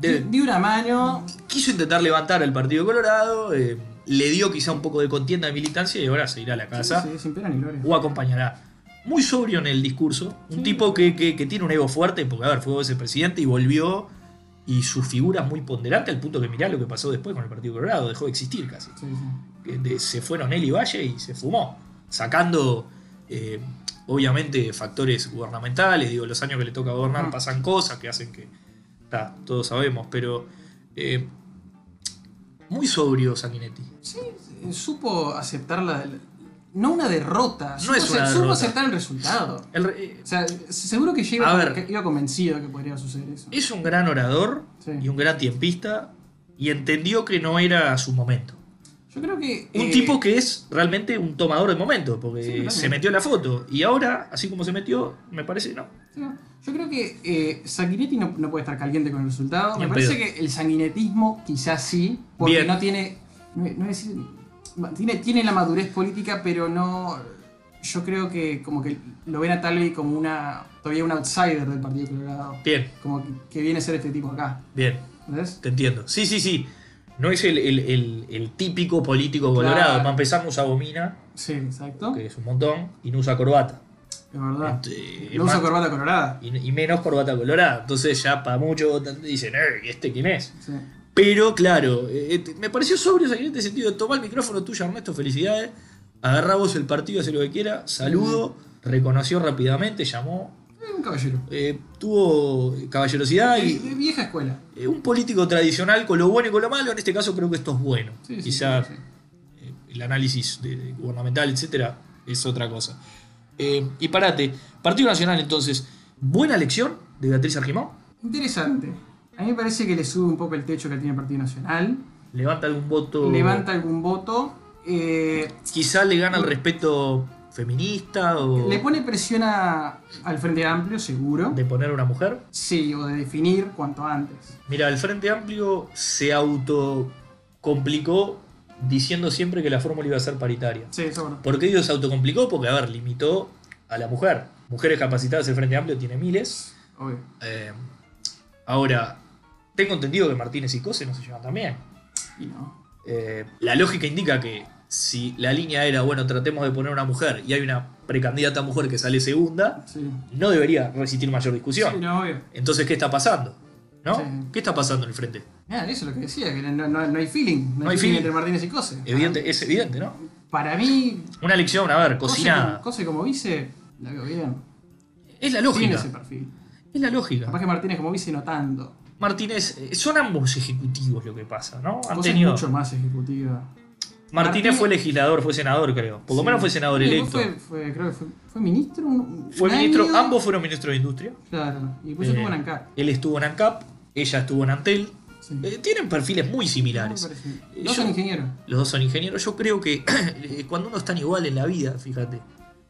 de- una mano. quiso intentar levantar al Partido Colorado, eh, le dio quizá un poco de contienda de militancia y ahora se irá a la casa Sí, sí, sin pena ni gloria. o acompañará. Muy sobrio en el discurso, un Sí. tipo que, que- que tiene un ego fuerte, porque a ver, fue vicepresidente y volvió, y su figura es muy ponderante al punto que mirá lo que pasó después con el Partido Colorado, dejó de existir casi. Sí, sí. De- se fueron él y Valle y se fumó, sacando eh, obviamente factores gubernamentales, digo, los años que le toca gobernar Mm. pasan cosas que hacen que, ta, todos sabemos, pero eh, muy sobrio Sanguinetti. Sí, eh, supo aceptar la. No una derrota. supo es una ace- Supo derrota. aceptar el resultado. El eh, O sea, seguro que iba, A con- ver. que iba convencido que podría suceder eso. es un gran orador Sí. y un gran tiempista y entendió que no era su momento. Yo creo que. Un eh, tipo que es realmente un tomador de momento, porque Sí, se metió en la foto y ahora, así como se metió, me parece, no. Yo creo que eh, Sanguinetti no, no puede estar caliente con el resultado. Me parece que el sanguinetismo quizás sí, porque Bien. no tiene. No, no es decir- tiene. Tiene la madurez política, pero no. Yo creo que como que lo ven a Talvi como una. todavía un outsider del Partido Colorado. Bien, Como que, que viene a ser este tipo acá. bien, ¿Ves? te entiendo. Sí, sí, sí. No es el, el- el- el típico político colorado. Claro. Para empezar, no usa gomina, Sí, exacto. que es un montón, y no usa corbata. Es verdad. Este, No usa corbata colorada. Y, y menos corbata colorada. Entonces ya para muchos dicen, "Eh, ¿y este quién es? Sí. Pero claro, eh, eh, me pareció sobrio en este sentido. Toma el micrófono tuyo, Ernesto, felicidades. Agarrá vos el partido, hace lo que quiera. Saludo, reconoció rápidamente, llamó. Un caballero. eh, tuvo caballerosidad De, y de vieja escuela. eh, un político tradicional con lo bueno y con lo malo. En este caso creo que esto es bueno. Sí, Quizá sí, sí. eh, el análisis de- de gubernamental, etcétera, es otra cosa. Eh, y parate, Partido Nacional entonces, buena elección de Beatriz Argimón. Interesante. A mí me parece que le sube un poco el techo que tiene el Partido Nacional. Levanta algún voto. Levanta algún voto. Quizá le gana el respeto feminista o le pone presión a- al Frente Amplio, seguro. de poner a una mujer. Sí, o de definir cuanto antes. Mira, el Frente Amplio se autocomplicó diciendo siempre que la fórmula iba a ser paritaria. Sí, verdad. ¿Por qué digo se autocomplicó? Porque, a ver, limitó a la mujer. Mujeres capacitadas el Frente Amplio tiene miles. Obvio. Eh, ahora, tengo entendido que Martínez y Cose no se llevan tan bien. Y no. Eh, la lógica indica que si la línea era, bueno, tratemos de poner una mujer y hay una precandidata mujer que sale segunda, Sí. no debería resistir mayor discusión. Sí, no, obvio. Entonces, ¿qué está pasando? ¿No? Sí. ¿Qué está pasando en el frente? Eso es lo que decía, que no, no- no hay feeling. No, hay hay feeling feeling. entre Martínez y Cose. Evidente, es evidente, ¿no? Para mí, Una elección, a ver, cocinada. como, Cose como vice, la veo bien. Es la Tiene lógica. ese perfil. Es la lógica. Capaz que Martínez como vice no tanto. Martínez, eh, son ambos ejecutivos lo que pasa, ¿no? Han Cose es tenido. mucho más ejecutiva. Martínez fue legislador, fue senador, creo. Por lo Sí. menos fue senador Sí, electo. Fue, fue- creo que fue, fue ministro. Fue ministro, año. ambos fueron ministros de Industria. Claro. Y después Eh, estuvo en ANCAP. Él estuvo en ANCAP, ella estuvo en Antel. Sí. Eh, tienen perfiles muy similares. parece. Eh, Dos son ingenieros. Los dos son ingenieros. Yo creo que eh, cuando uno está igual en la vida, fíjate,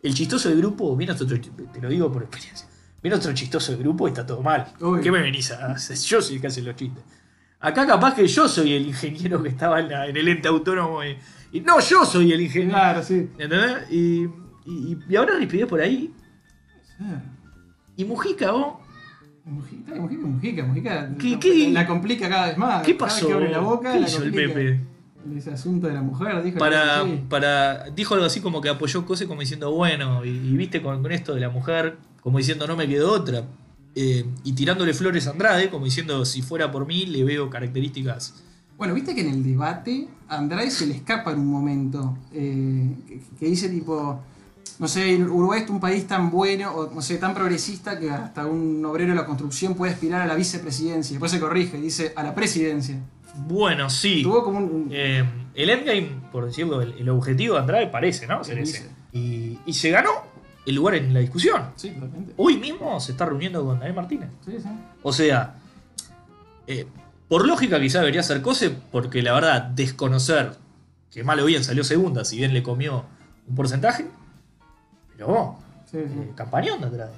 el chistoso del grupo, viene otro, te lo digo por experiencia, viene otro chistoso del grupo y está todo mal. ¿Qué me venís a hacer? Yo soy el que hace los chistes. Acá capaz que yo soy el ingeniero que estaba en, la- en el ente autónomo y, y no, yo soy el ingeniero. Claro, sí. ¿Entendés? Y, y, y ahora Rispidez por ahí. Sí. Y Mujica, vos, Mujica, Mujica, Mujica, Mujica. ¿Qué- la, qué- la complica cada vez más. ¿qué Cada vez pasó? que abre la boca, ¿Qué la hizo el. Pepe? Ese asunto de la mujer, dijo. Para, para, dijo algo así como que apoyó cosas como diciendo, bueno, y, y viste con, con esto de la mujer, como diciendo, no me quedó otra. Eh, y tirándole flores a Andrade, como diciendo, si fuera por mí, le veo características. Bueno, viste que en el debate a Andrade se le escapa en un momento. eh, que, que dice tipo. No sé, Uruguay es un país tan bueno, o no sé, tan progresista que hasta un obrero de la construcción puede aspirar a la vicepresidencia. Después se corrige, dice a la presidencia. Bueno, sí. Tuvo como un. un- Eh, el endgame, por decirlo, el, el objetivo de Andrade parece, ¿no? Ser ese. Y, y se ganó el lugar en la discusión. Sí, totalmente. Hoy mismo se está reuniendo con Daniel Martínez. Sí, sí. O sea, eh, por lógica quizá debería ser Cose, porque la verdad, desconocer que mal o bien salió segunda, si bien le comió un porcentaje, pero vos, sí, eh, campañón de Andrade,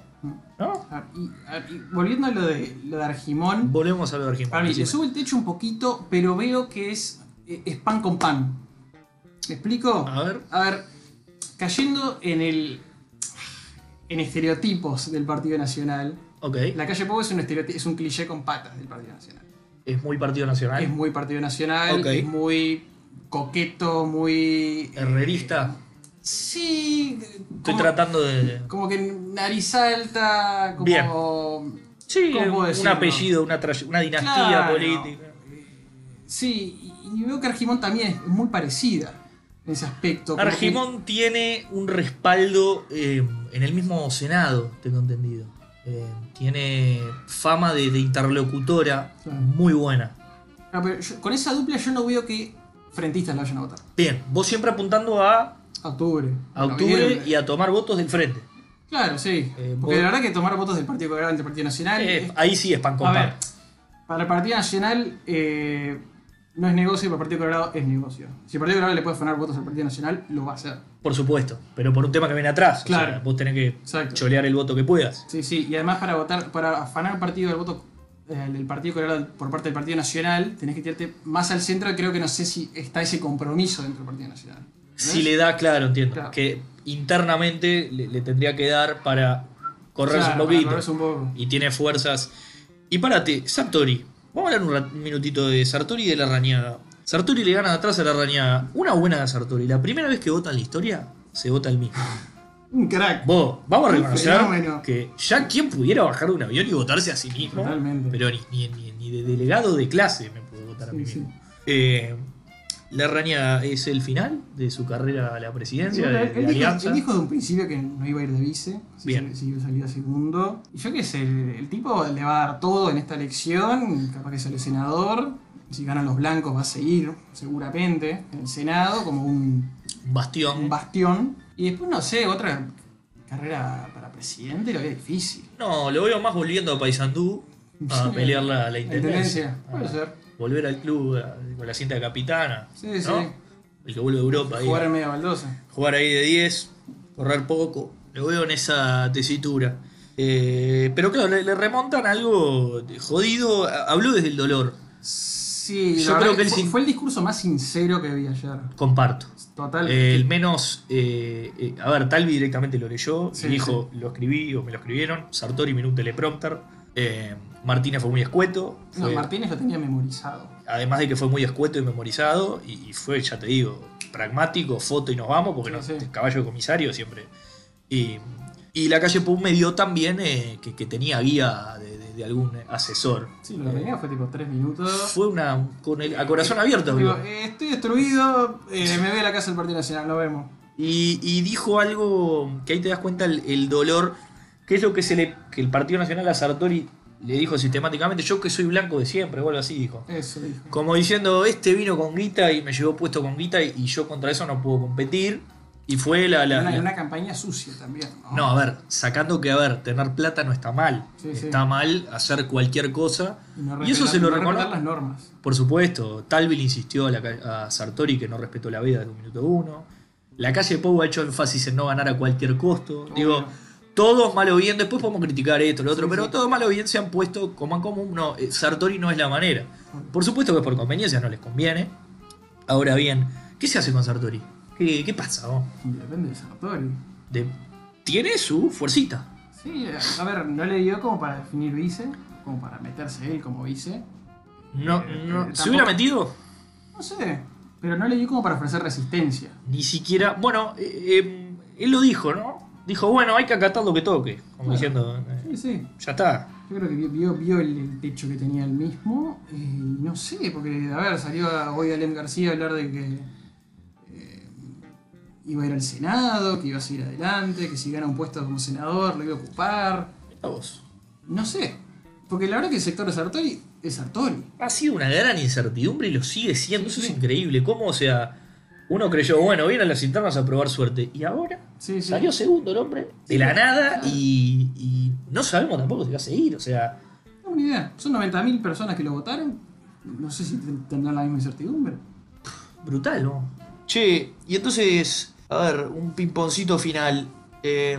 ¿no? Ah, y, ah, y volviendo a lo de, lo de Argimón, Volvemos a lo de Argimón. para mí le sube el techo un poquito, pero veo que es, eh, es pan con pan. ¿Me explico? A ver, A ver, cayendo en el. En estereotipos del Partido Nacional. ok, La calle Pou es un, es un cliché con patas del Partido Nacional. es muy Partido Nacional. Es muy Partido Nacional, Ok. es muy coqueto, muy. Herrerista. Sí. Estoy como, tratando de... como que nariz alta, como. Bien. Sí, ¿Cómo puedo un apellido, una, dinastía Claro. política. Sí, y y veo que Argimón también es muy parecida en ese aspecto. que- tiene un respaldo eh, en el mismo Senado, tengo entendido. Eh, tiene fama de, de interlocutora Claro. muy buena. Ah, pero yo- con esa dupla yo no veo que frentistas la vayan a votar. Bien, vos siempre apuntando a, Octubre. a octubre y a tomar votos del frente. Claro, sí. Eh, Porque vos- la verdad que tomar votos del Partido Colorado del Partido Nacional. Es- ahí sí es pan con a pan. ver, para el Partido Nacional, no es negocio y para el Partido Colorado es negocio. Si el Partido Colorado le puede afanar votos al Partido Nacional, lo va a hacer. Por supuesto, pero por un tema que viene atrás. o Claro. sea, vos tenés que Exacto. cholear el voto que puedas. Sí, sí, y además para votar, para afanar el partido del voto eh, del Partido Colorado por parte del Partido Nacional, tenés que tirarte más al centro creo que no sé si está ese compromiso dentro del Partido Nacional. Si le da, claro, entiendo. Claro. Que internamente le, le tendría que dar para correrse Claro, un para poquito. correrse un poco. Y tiene fuerzas. Y párate, Sartori. Vamos a hablar un, minutito de Sartori y de la rañaga. Sartori le gana de atrás a la rañaga. Una buena de Sartori. La primera vez que vota en la historia, se vota el mismo. Un crack. Vos, vamos a reconocer que ya quien pudiera bajar de un avión y votarse a sí mismo. Totalmente. Pero ni, ni, ni- ni de delegado de clase me puedo votar a mí sí. mismo. Eh, la rañaga es el final de su carrera a la presidencia de, él, de él dijo, Alianza. él dijo de un principio que no iba a ir de vice, así Bien. que siguió salida segundo. Y yo qué sé, el, el tipo le va a dar todo en esta elección, capaz que sale senador. Si ganan los blancos va a seguir, seguramente, en el Senado como un, bastión. un bastión. Y después, no sé, otra carrera para presidente lo veo difícil. No, lo veo más volviendo a Paysandú a pelear la, la intendencia. intendencia, puede Ah, ser. Volver al club con la cinta de capitana. Sí, ¿no? sí. El que vuelve a Europa. ahí. Jugar en media baldosa. jugar ahí de 10, correr poco. Lo veo en esa tesitura. Eh, pero claro, le, le remontan algo de jodido. Habló desde el dolor. Sí, Yo creo que él fue, fue el discurso más sincero que vi ayer. Comparto. Total. El menos. eh, eh, a ver, Talvi directamente lo leyó. Sí, y dijo, lo escribí o me lo escribieron. Sartori, minuto teleprompter. Eh, Martínez fue muy escueto. no, fue- Martínez lo tenía memorizado. además de que fue muy escueto y memorizado. Y, y fue, ya te digo, pragmático, foto y nos vamos. Porque Sí, no, sí. caballo de comisario siempre. Y, y la calle Pau me dio también eh, que, que tenía guía de, de- de algún asesor. Sí, lo que tenía fue tipo tres minutos. Fue una. con el, a corazón abierto. Digo, eh, estoy destruido, eh, me a la casa del Partido Nacional, lo vemos. Y, y dijo algo que ahí te das cuenta el, el dolor, que es lo que se le que el Partido Nacional a Sartori le dijo sistemáticamente, yo que soy blanco de siempre, o algo así dijo. Eso dijo. Como diciendo, este vino con guita y me llevó puesto con guita y, y yo contra eso no puedo competir. Y fue la... la- una, la- una campaña sucia también. No, No, a ver, sacando que, a ver, tener plata no está mal. Sí, sí. está mal hacer cualquier cosa. Y, no y eso se lo no reconoce. las normas. Por supuesto, Talville insistió a, la a Sartori que no respetó la vida de un minuto uno. La calle Pou ha hecho énfasis en no ganar a cualquier costo. Digo. Todos mal o bien, después podemos criticar esto, lo otro, Sí, pero sí. todos mal o bien se han puesto como en común. No, eh, Sartori no es la manera. Por supuesto que por conveniencia no les conviene. Ahora bien, ¿qué se hace con Sartori? ¿Qué, qué pasa? vos? Depende de Sartori. De- tiene su fuercita. Sí, a ver, no le dio como para definir vice, como para meterse él como vice. No, Eh, no, eh, ¿Se hubiera metido? No sé, pero no le dio como para ofrecer resistencia. Ni siquiera. Bueno, eh, eh, él lo dijo, ¿no? Dijo, bueno, hay que acatar lo que toque. Como Claro. diciendo, eh, Sí, sí. ya está. Yo creo que vio, vio el, el techo que tenía él mismo. eh, y no sé, porque, a ver, salió a- hoy Alem García a hablar de que eh, iba a ir al Senado, que iba a seguir adelante, que si gana un puesto como senador lo iba a ocupar. Mirá vos. No sé. Porque la verdad que el sector de Sartori es Sartori. Ha sido una gran incertidumbre y lo sigue siendo. Eso es increíble. ¿Cómo, o sea, uno creyó, bueno, vienen las internas a probar suerte. Y ahora Sí, sí. salió segundo el hombre de Sí, la nada claro. y, y no sabemos tampoco si va a seguir. O sea, No tengo ni idea. Son 90.000 personas que lo votaron. No sé si ten- tendrán la misma incertidumbre. brutal, ¿no? Che, y entonces, a ver, un pimponcito final. Eh,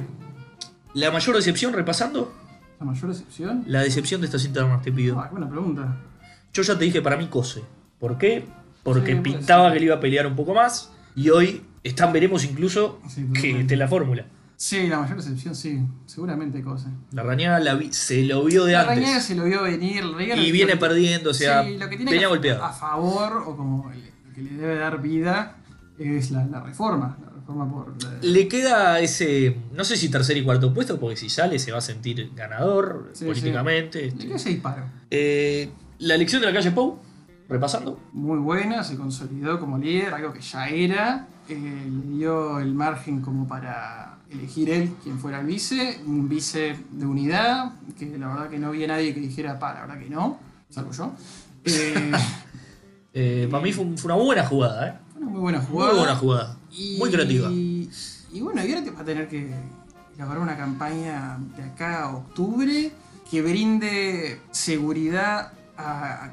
la mayor decepción, repasando, La mayor decepción. la decepción de estas internas, te pido. Ah, qué buena pregunta. Yo ya te dije, para mí cose. ¿Por qué? Porque Sí, pintaba que le iba a pelear un poco más. Y hoy están, veremos incluso Sí, que esté la fórmula. Sí, la mayor decepción sí. Seguramente cosa. La Rañaga la vi- se lo vio de La antes. Rañaga se lo vio venir. la Rañaga Y lo- viene perdiendo, o sea, lo que tiene venía que- golpeado. A favor, o como lo que le debe dar vida, es la, la reforma. La reforma por. la- Le queda ese, no sé si tercer y cuarto puesto, porque si sale se va a sentir ganador políticamente. le este. queda ese disparo. Eh, la elección de la calle Pou, repasando. Muy buena, se consolidó como líder, algo que ya era. eh, le dio el margen como para elegir él quien fuera el vice. Un vice de unidad, que la verdad que no había nadie que dijera, pa, la verdad que no, salvo yo. Eh, Eh, para mí fue, un- fue una buena jugada, ¿eh? fue una muy buena Muy jugada. buena jugada. Y- Muy creativa. Y bueno, y ahora te va a tener que elaborar una campaña de acá a octubre que brinde seguridad a-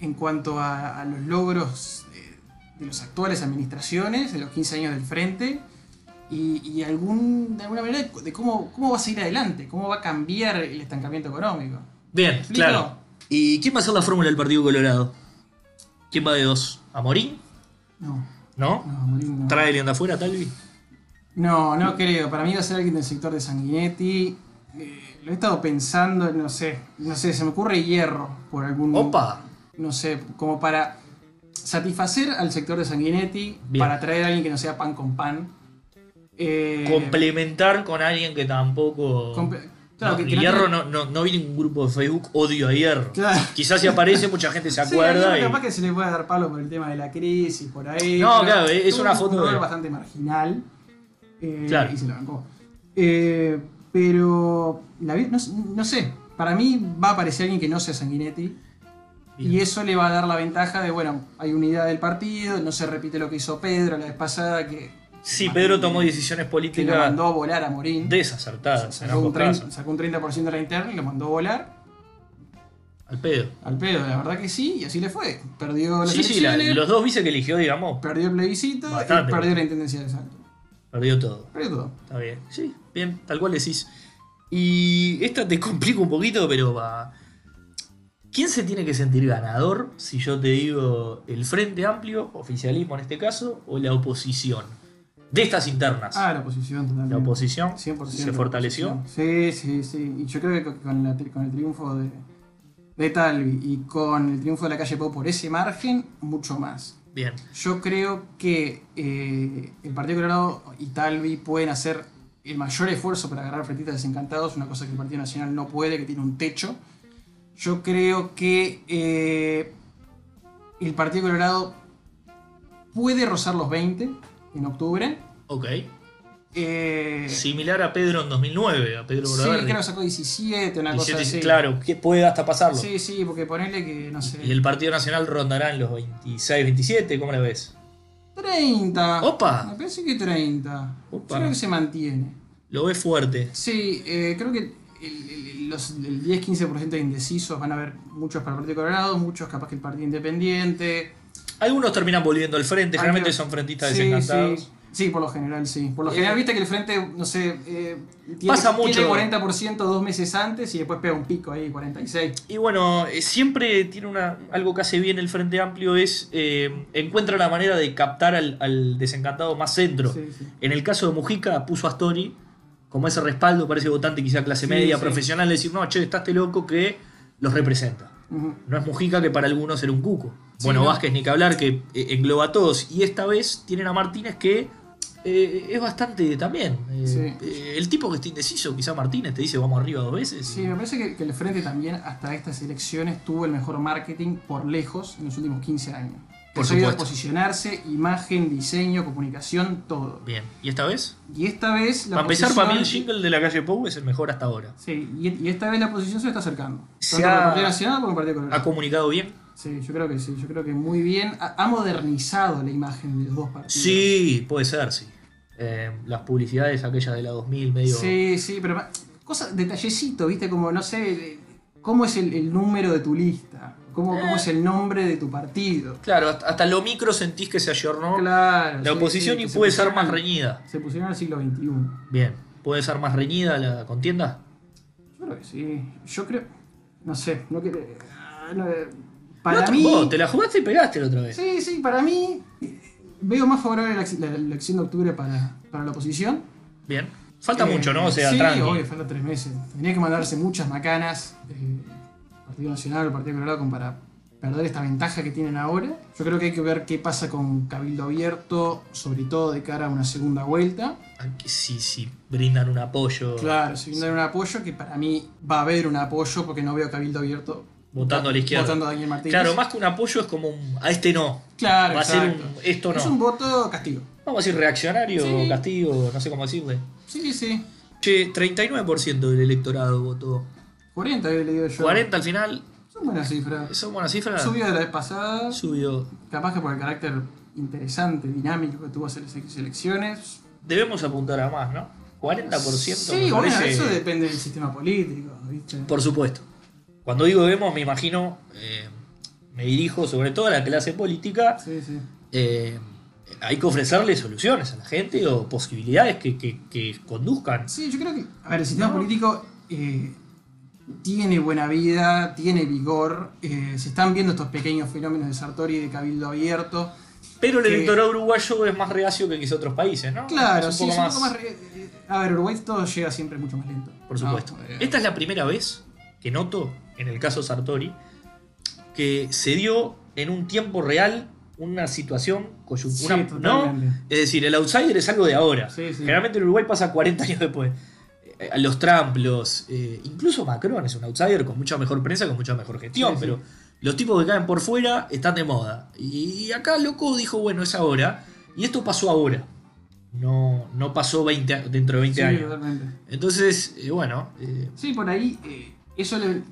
en cuanto a, a los logros eh, de las actuales administraciones, de los 15 años del frente, y, y algún, de alguna manera de cómo, cómo va a seguir adelante, cómo va a cambiar el estancamiento económico. Bien, claro. ¿Y quién va a ser la fórmula del Partido Colorado? ¿Quién va de dos? ¿Amorín? No, ¿No? no, Molín no. ¿Trae a de afuera, Talvi? No, no creo. Para mí va a ser alguien del sector de Sanguinetti. Eh, lo he estado pensando, no sé, no sé, se me ocurre hierro por algún. Opa. No sé, como para satisfacer al sector de Sanguinetti, Bien. para traer a alguien que no sea pan con pan. Eh, Complementar con alguien que tampoco. claro, No, que- que no Hierro tiene- no, no, no viene en un grupo de Facebook odio a Hierro. Claro. Quizás si aparece mucha gente se Sí, acuerda. Hierro y- capaz que se le puede dar palo por el tema de la crisis, por ahí. No, pero claro, es una un foto rol de- bastante marginal. eh, Claro. Y se lo bancó. Eh, pero, la no, no sé, para mí va a aparecer alguien que no sea Sanguinetti. Bien. Y eso le va a dar la ventaja de, bueno, hay unidad del partido, no se repite lo que hizo Pedro la vez pasada, que, Sí, Pedro tomó decisiones que lo políticas mandó a volar a Morín. desacertadas en sacó, un ambos 30, casos. sacó un 30% de la interna y lo mandó a volar Al pedo. al pedo. La verdad que sí, y así le fue. Perdió las Sí, sí, la- los dos vice que eligió, digamos, perdió el plebiscito Bastante. y perdió la intendencia de Salto. perdió todo. Perdió todo. Está bien. Sí, bien, tal cual decís. Y esta te complica un poquito, pero va. ¿Quién se tiene que sentir ganador si yo te digo el Frente Amplio, oficialismo en este caso, o la oposición? De estas internas. Ah, la oposición totalmente. la oposición 100% se fortaleció. oposición. Sí, sí, sí. Y yo creo que con, la el triunfo de, de Talvi y con el triunfo de la calle Pau por ese margen, mucho más. Bien. Yo creo que eh, el Partido Colorado y Talvi pueden hacer el mayor esfuerzo para agarrar frentitas desencantados, una cosa que el Partido Nacional no puede, que tiene un techo. Yo creo que eh, el Partido Colorado puede rozar los 20 en octubre. Ok. Eh, Similar a Pedro en 2009, a Pedro sí, Bordaberry. creo que sacó 17, una 17, cosa así. Claro, que puede hasta pasarlo. Sí, sí, porque ponele que, no sé, Y el Partido Nacional rondará en los 26, 27, ¿cómo la ves? 30. Opa. Me parece que 30. Opa. Yo creo que se mantiene. Lo ves fuerte. Sí, eh, creo que el, el- los- el 10-15% de indecisos van a haber muchos para el Partido Colorado, muchos capaz que el Partido Independiente. Algunos terminan volviendo al frente, generalmente son frentistas Sí, desencantados. Sí, sí, por lo general sí. Por lo Eh, general viste que el frente, no sé, eh, tiene, Pasa tiene mucho. 40% dos meses antes y después pega un pico ahí, 46. Y bueno, eh, siempre tiene una, algo que hace bien el Frente Amplio es encuentra la manera de captar al, al desencantado más centro. Sí, sí. En el caso de Mujica puso a Astori como ese respaldo para ese votante quizá clase media, sí. profesional, de decir, no, che, está este loco que los representa. No es Mujica que para algunos era un cuco. Sí, bueno, no. Vázquez ni que hablar, que eh, engloba a todos. Y esta vez tienen a Martínez que eh, es bastante también. eh, eh, el tipo que está indeciso, quizá Martínez te dice vamos arriba dos veces. Sí, me parece que, que el Frente también hasta estas elecciones tuvo el mejor marketing por lejos en los últimos 15 años. Por Ha supuesto. posicionarse, imagen, diseño, comunicación, todo. Bien. ¿Y esta vez? Y esta vez la Para empezar, para mí el jingle de la calle Pou es el mejor hasta ahora. Sí, y, y esta vez la oposición se está acercando. Se Tanto el ha- Partido Nacional como el Partido ¿Ha Colorado. comunicado bien? Sí, yo creo que sí, yo creo que muy bien. Ha, ha modernizado la imagen de los dos partidos. Sí, puede ser, sí. Eh, las publicidades aquellas de la 2000, medio... Sí, sí, pero cosas, detallecito, ¿viste? Como, no sé, cómo es el, el número de tu lista, cómo, cómo es el nombre de tu partido. Claro, hasta, lo micro sentís que se ayornó Claro. la oposición sí, y puede ser más reñida. Se pusieron al siglo XXI. Bien, puede ser más reñida la contienda. Yo creo que sí. Yo creo. No sé, no quiero. ah, no, para No, mí. vos te la jugaste y pegaste la otra vez. Sí, sí, para mí. eh, Veo más favorable la, la elección de octubre para, para la oposición. Bien. Falta Eh, mucho, ¿no? O sea, sí, tranqui. obvio, falta tres meses. Tenía que mandarse muchas macanas, eh, Partido Nacional o Partido Colorado, como para perder esta ventaja que tienen ahora. Yo creo que hay que ver qué pasa con Cabildo Abierto, sobre todo de cara a una segunda vuelta. Aunque sí, sí, brindan un apoyo. Claro, si viene un apoyo, que para mí va a haber un apoyo porque no veo Cabildo Abierto Votando a la izquierda. votando a Daniel Martínez. Claro, más que un apoyo es como un. A este no. Claro, Va a ser un. Esto Es no. un voto castigo. Vamos a decir reaccionario, Sí. castigo, no sé cómo decirle. Sí, sí. Che, 39% del electorado votó. 40 había leído yo. 40 al final. Son buenas cifras. ¿Son buenas cifras? Subió de la vez pasada. Subió. Capaz que por el carácter interesante, dinámico que tuvo hacer esas elecciones. Debemos apuntar a más, ¿no? 40% Sí, bueno, parece- eso depende del sistema político, ¿viste? Por supuesto. Cuando digo debemos, me imagino eh, me dirijo sobre todo a la clase política, Sí, sí. eh, hay que ofrecerle soluciones a la gente o posibilidades que, que- que conduzcan. Sí, yo creo que. A ver, el sistema No. político eh, tiene buena vida, tiene vigor. eh, se están viendo estos pequeños fenómenos de Sartori y de Cabildo Abierto. Pero el que- electorado uruguayo es más reacio que quizá otros países, ¿no? Claro, Es sí, es un poco más. re- eh, A ver, Uruguay todo llega siempre mucho más lento. Por supuesto. No, eh, Esta es la primera vez que noto, en el caso Sartori, que se dio en un tiempo real una situación Sí, coyuntural. ¿no? Es decir, el outsider es algo de ahora. Sí, sí. Generalmente en Uruguay pasa 40 años después. Eh, Los Trump, los. eh, incluso Macron es un outsider con mucha mejor prensa, con mucha mejor gestión, Sí, sí. pero los tipos que caen por fuera están de moda. Y acá Loco dijo, bueno, es ahora. Y esto pasó ahora. No, no pasó 20, a- dentro de 20 Sí, años. totalmente. Entonces, eh, bueno, eh, Sí, por ahí, eso le-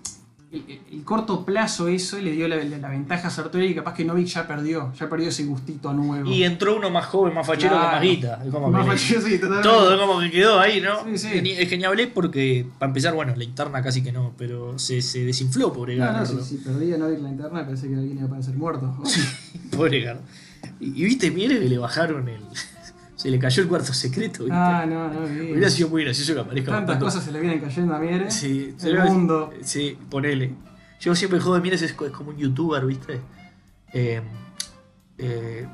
el, el corto plazo, eso le dio la, la- la ventaja a Sartori y capaz que Novik ya perdió, ya perdió ese gustito nuevo. y entró uno más joven, más fachero Claro. con más guita. Es como Más que fachero, sí, totalmente. todo es como que quedó ahí, ¿no? Sí, sí. Es genial porque, para empezar, bueno, la interna casi que no, pero se, se desinfló, pobre No, no, si, si perdía Novik la interna, pensé que alguien iba a parecer muerto. Pobre Gardo. Y, y viste, mire que le bajaron el. Se le cayó el cuarto secreto, ¿viste? ah, no, no, bien. Hubiera sido muy gracioso que aparezca Tantas bastante- cosas se le vienen cayendo a Miere. Sí, se el mundo. Sí, ponele. Yo siempre juego de Mieres es, co- es como un youtuber, ¿viste? Eh, eh,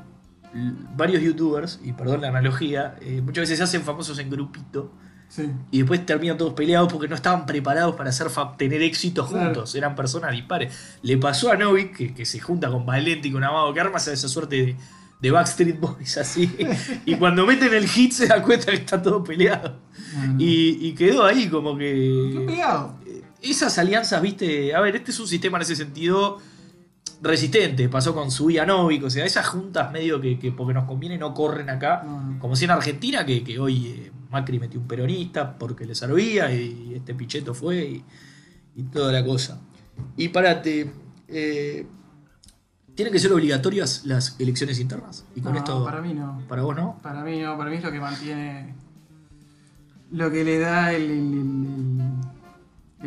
varios youtubers, y perdón la analogía, eh, muchas veces se hacen famosos en grupito Sí. y después terminan todos peleados porque no estaban preparados para hacer tener éxito Claro. juntos, eran personas dispares. Le pasó a Novik, que, que se junta con Valente y con Amado que arma esa suerte de, de Backstreet Boys así, y cuando meten el hit se da cuenta que está todo peleado. No. Y, y quedó ahí como Qué que pegado. esas alianzas, viste, a ver, este es un sistema en ese sentido resistente. Pasó con Novik, o sea, esas juntas medio que, que porque nos conviene no corren acá. No. Como si en Argentina, que, que hoy eh, Macri metió un peronista porque le servía y este Pichetto fue y, y toda la cosa. Y párate, eh, ¿tienen que ser obligatorias las elecciones internas? Y con No, esto, para mí no. para vos no. Para mí no, para mí es lo que mantiene. Lo que le da el, el- el-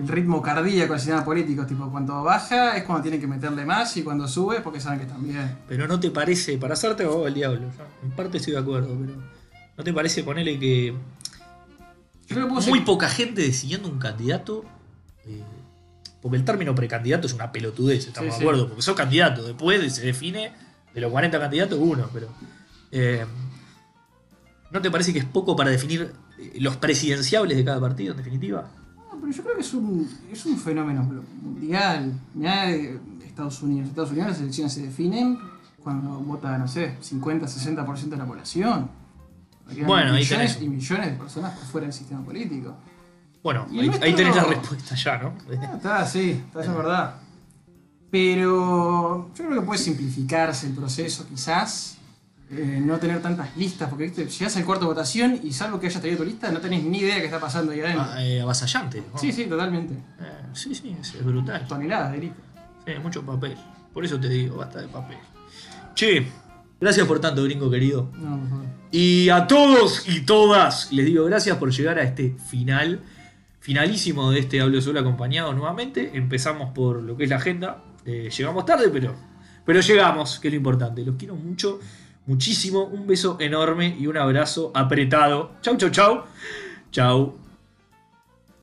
el ritmo cardíaco al sistema político. Tipo, cuando baja es cuando tienen que meterle más y cuando sube es porque saben que están bien. Pero no te parece, para hacerte abogado del diablo, en parte estoy de acuerdo, pero ¿no te parece ponerle que Yo creo que puedo muy poca gente decidiendo un candidato? eh, porque el término precandidato es una pelotudez, estamos Sí, de acuerdo, porque sos candidato, después se define de los 40 candidatos uno, pero eh, ¿no te parece que es poco para definir eh, los presidenciables de cada partido, en definitiva? No, pero yo creo que es un, es un fenómeno mundial. Mirá eh, Estados Unidos. En Estados Unidos las elecciones se definen cuando vota, no sé, 50, 60% de la población. Bueno, ahí millones tenés. y millones de personas por fuera del sistema político. Bueno, ahí, ahí tenés la respuesta ya, ¿no? Ah, está, sí, está, es verdad. Pero yo creo que puede simplificarse el proceso, quizás. eh, no tener tantas listas, porque ¿viste? llegás al cuarto de votación y salvo que hayas traído tu lista, no tenés ni idea de qué está pasando ahí adentro. Ah, eh, avasallante. ¿no? Sí, sí, totalmente. Eh, sí, sí, es, es brutal. Toneladas de listas. Sí, mucho papel. Por eso te digo, basta de papel. Che, gracias por tanto, gringo querido. No, por favor. Y a todos y todas les digo gracias por llegar a este final, finalísimo de este Hablo Solo acompañado nuevamente. Empezamos por lo que es la agenda. Eh, llegamos tarde, pero, pero llegamos, que es lo importante. Los quiero mucho, muchísimo. Un beso enorme y un abrazo apretado. Chau, chau, chau. Chau.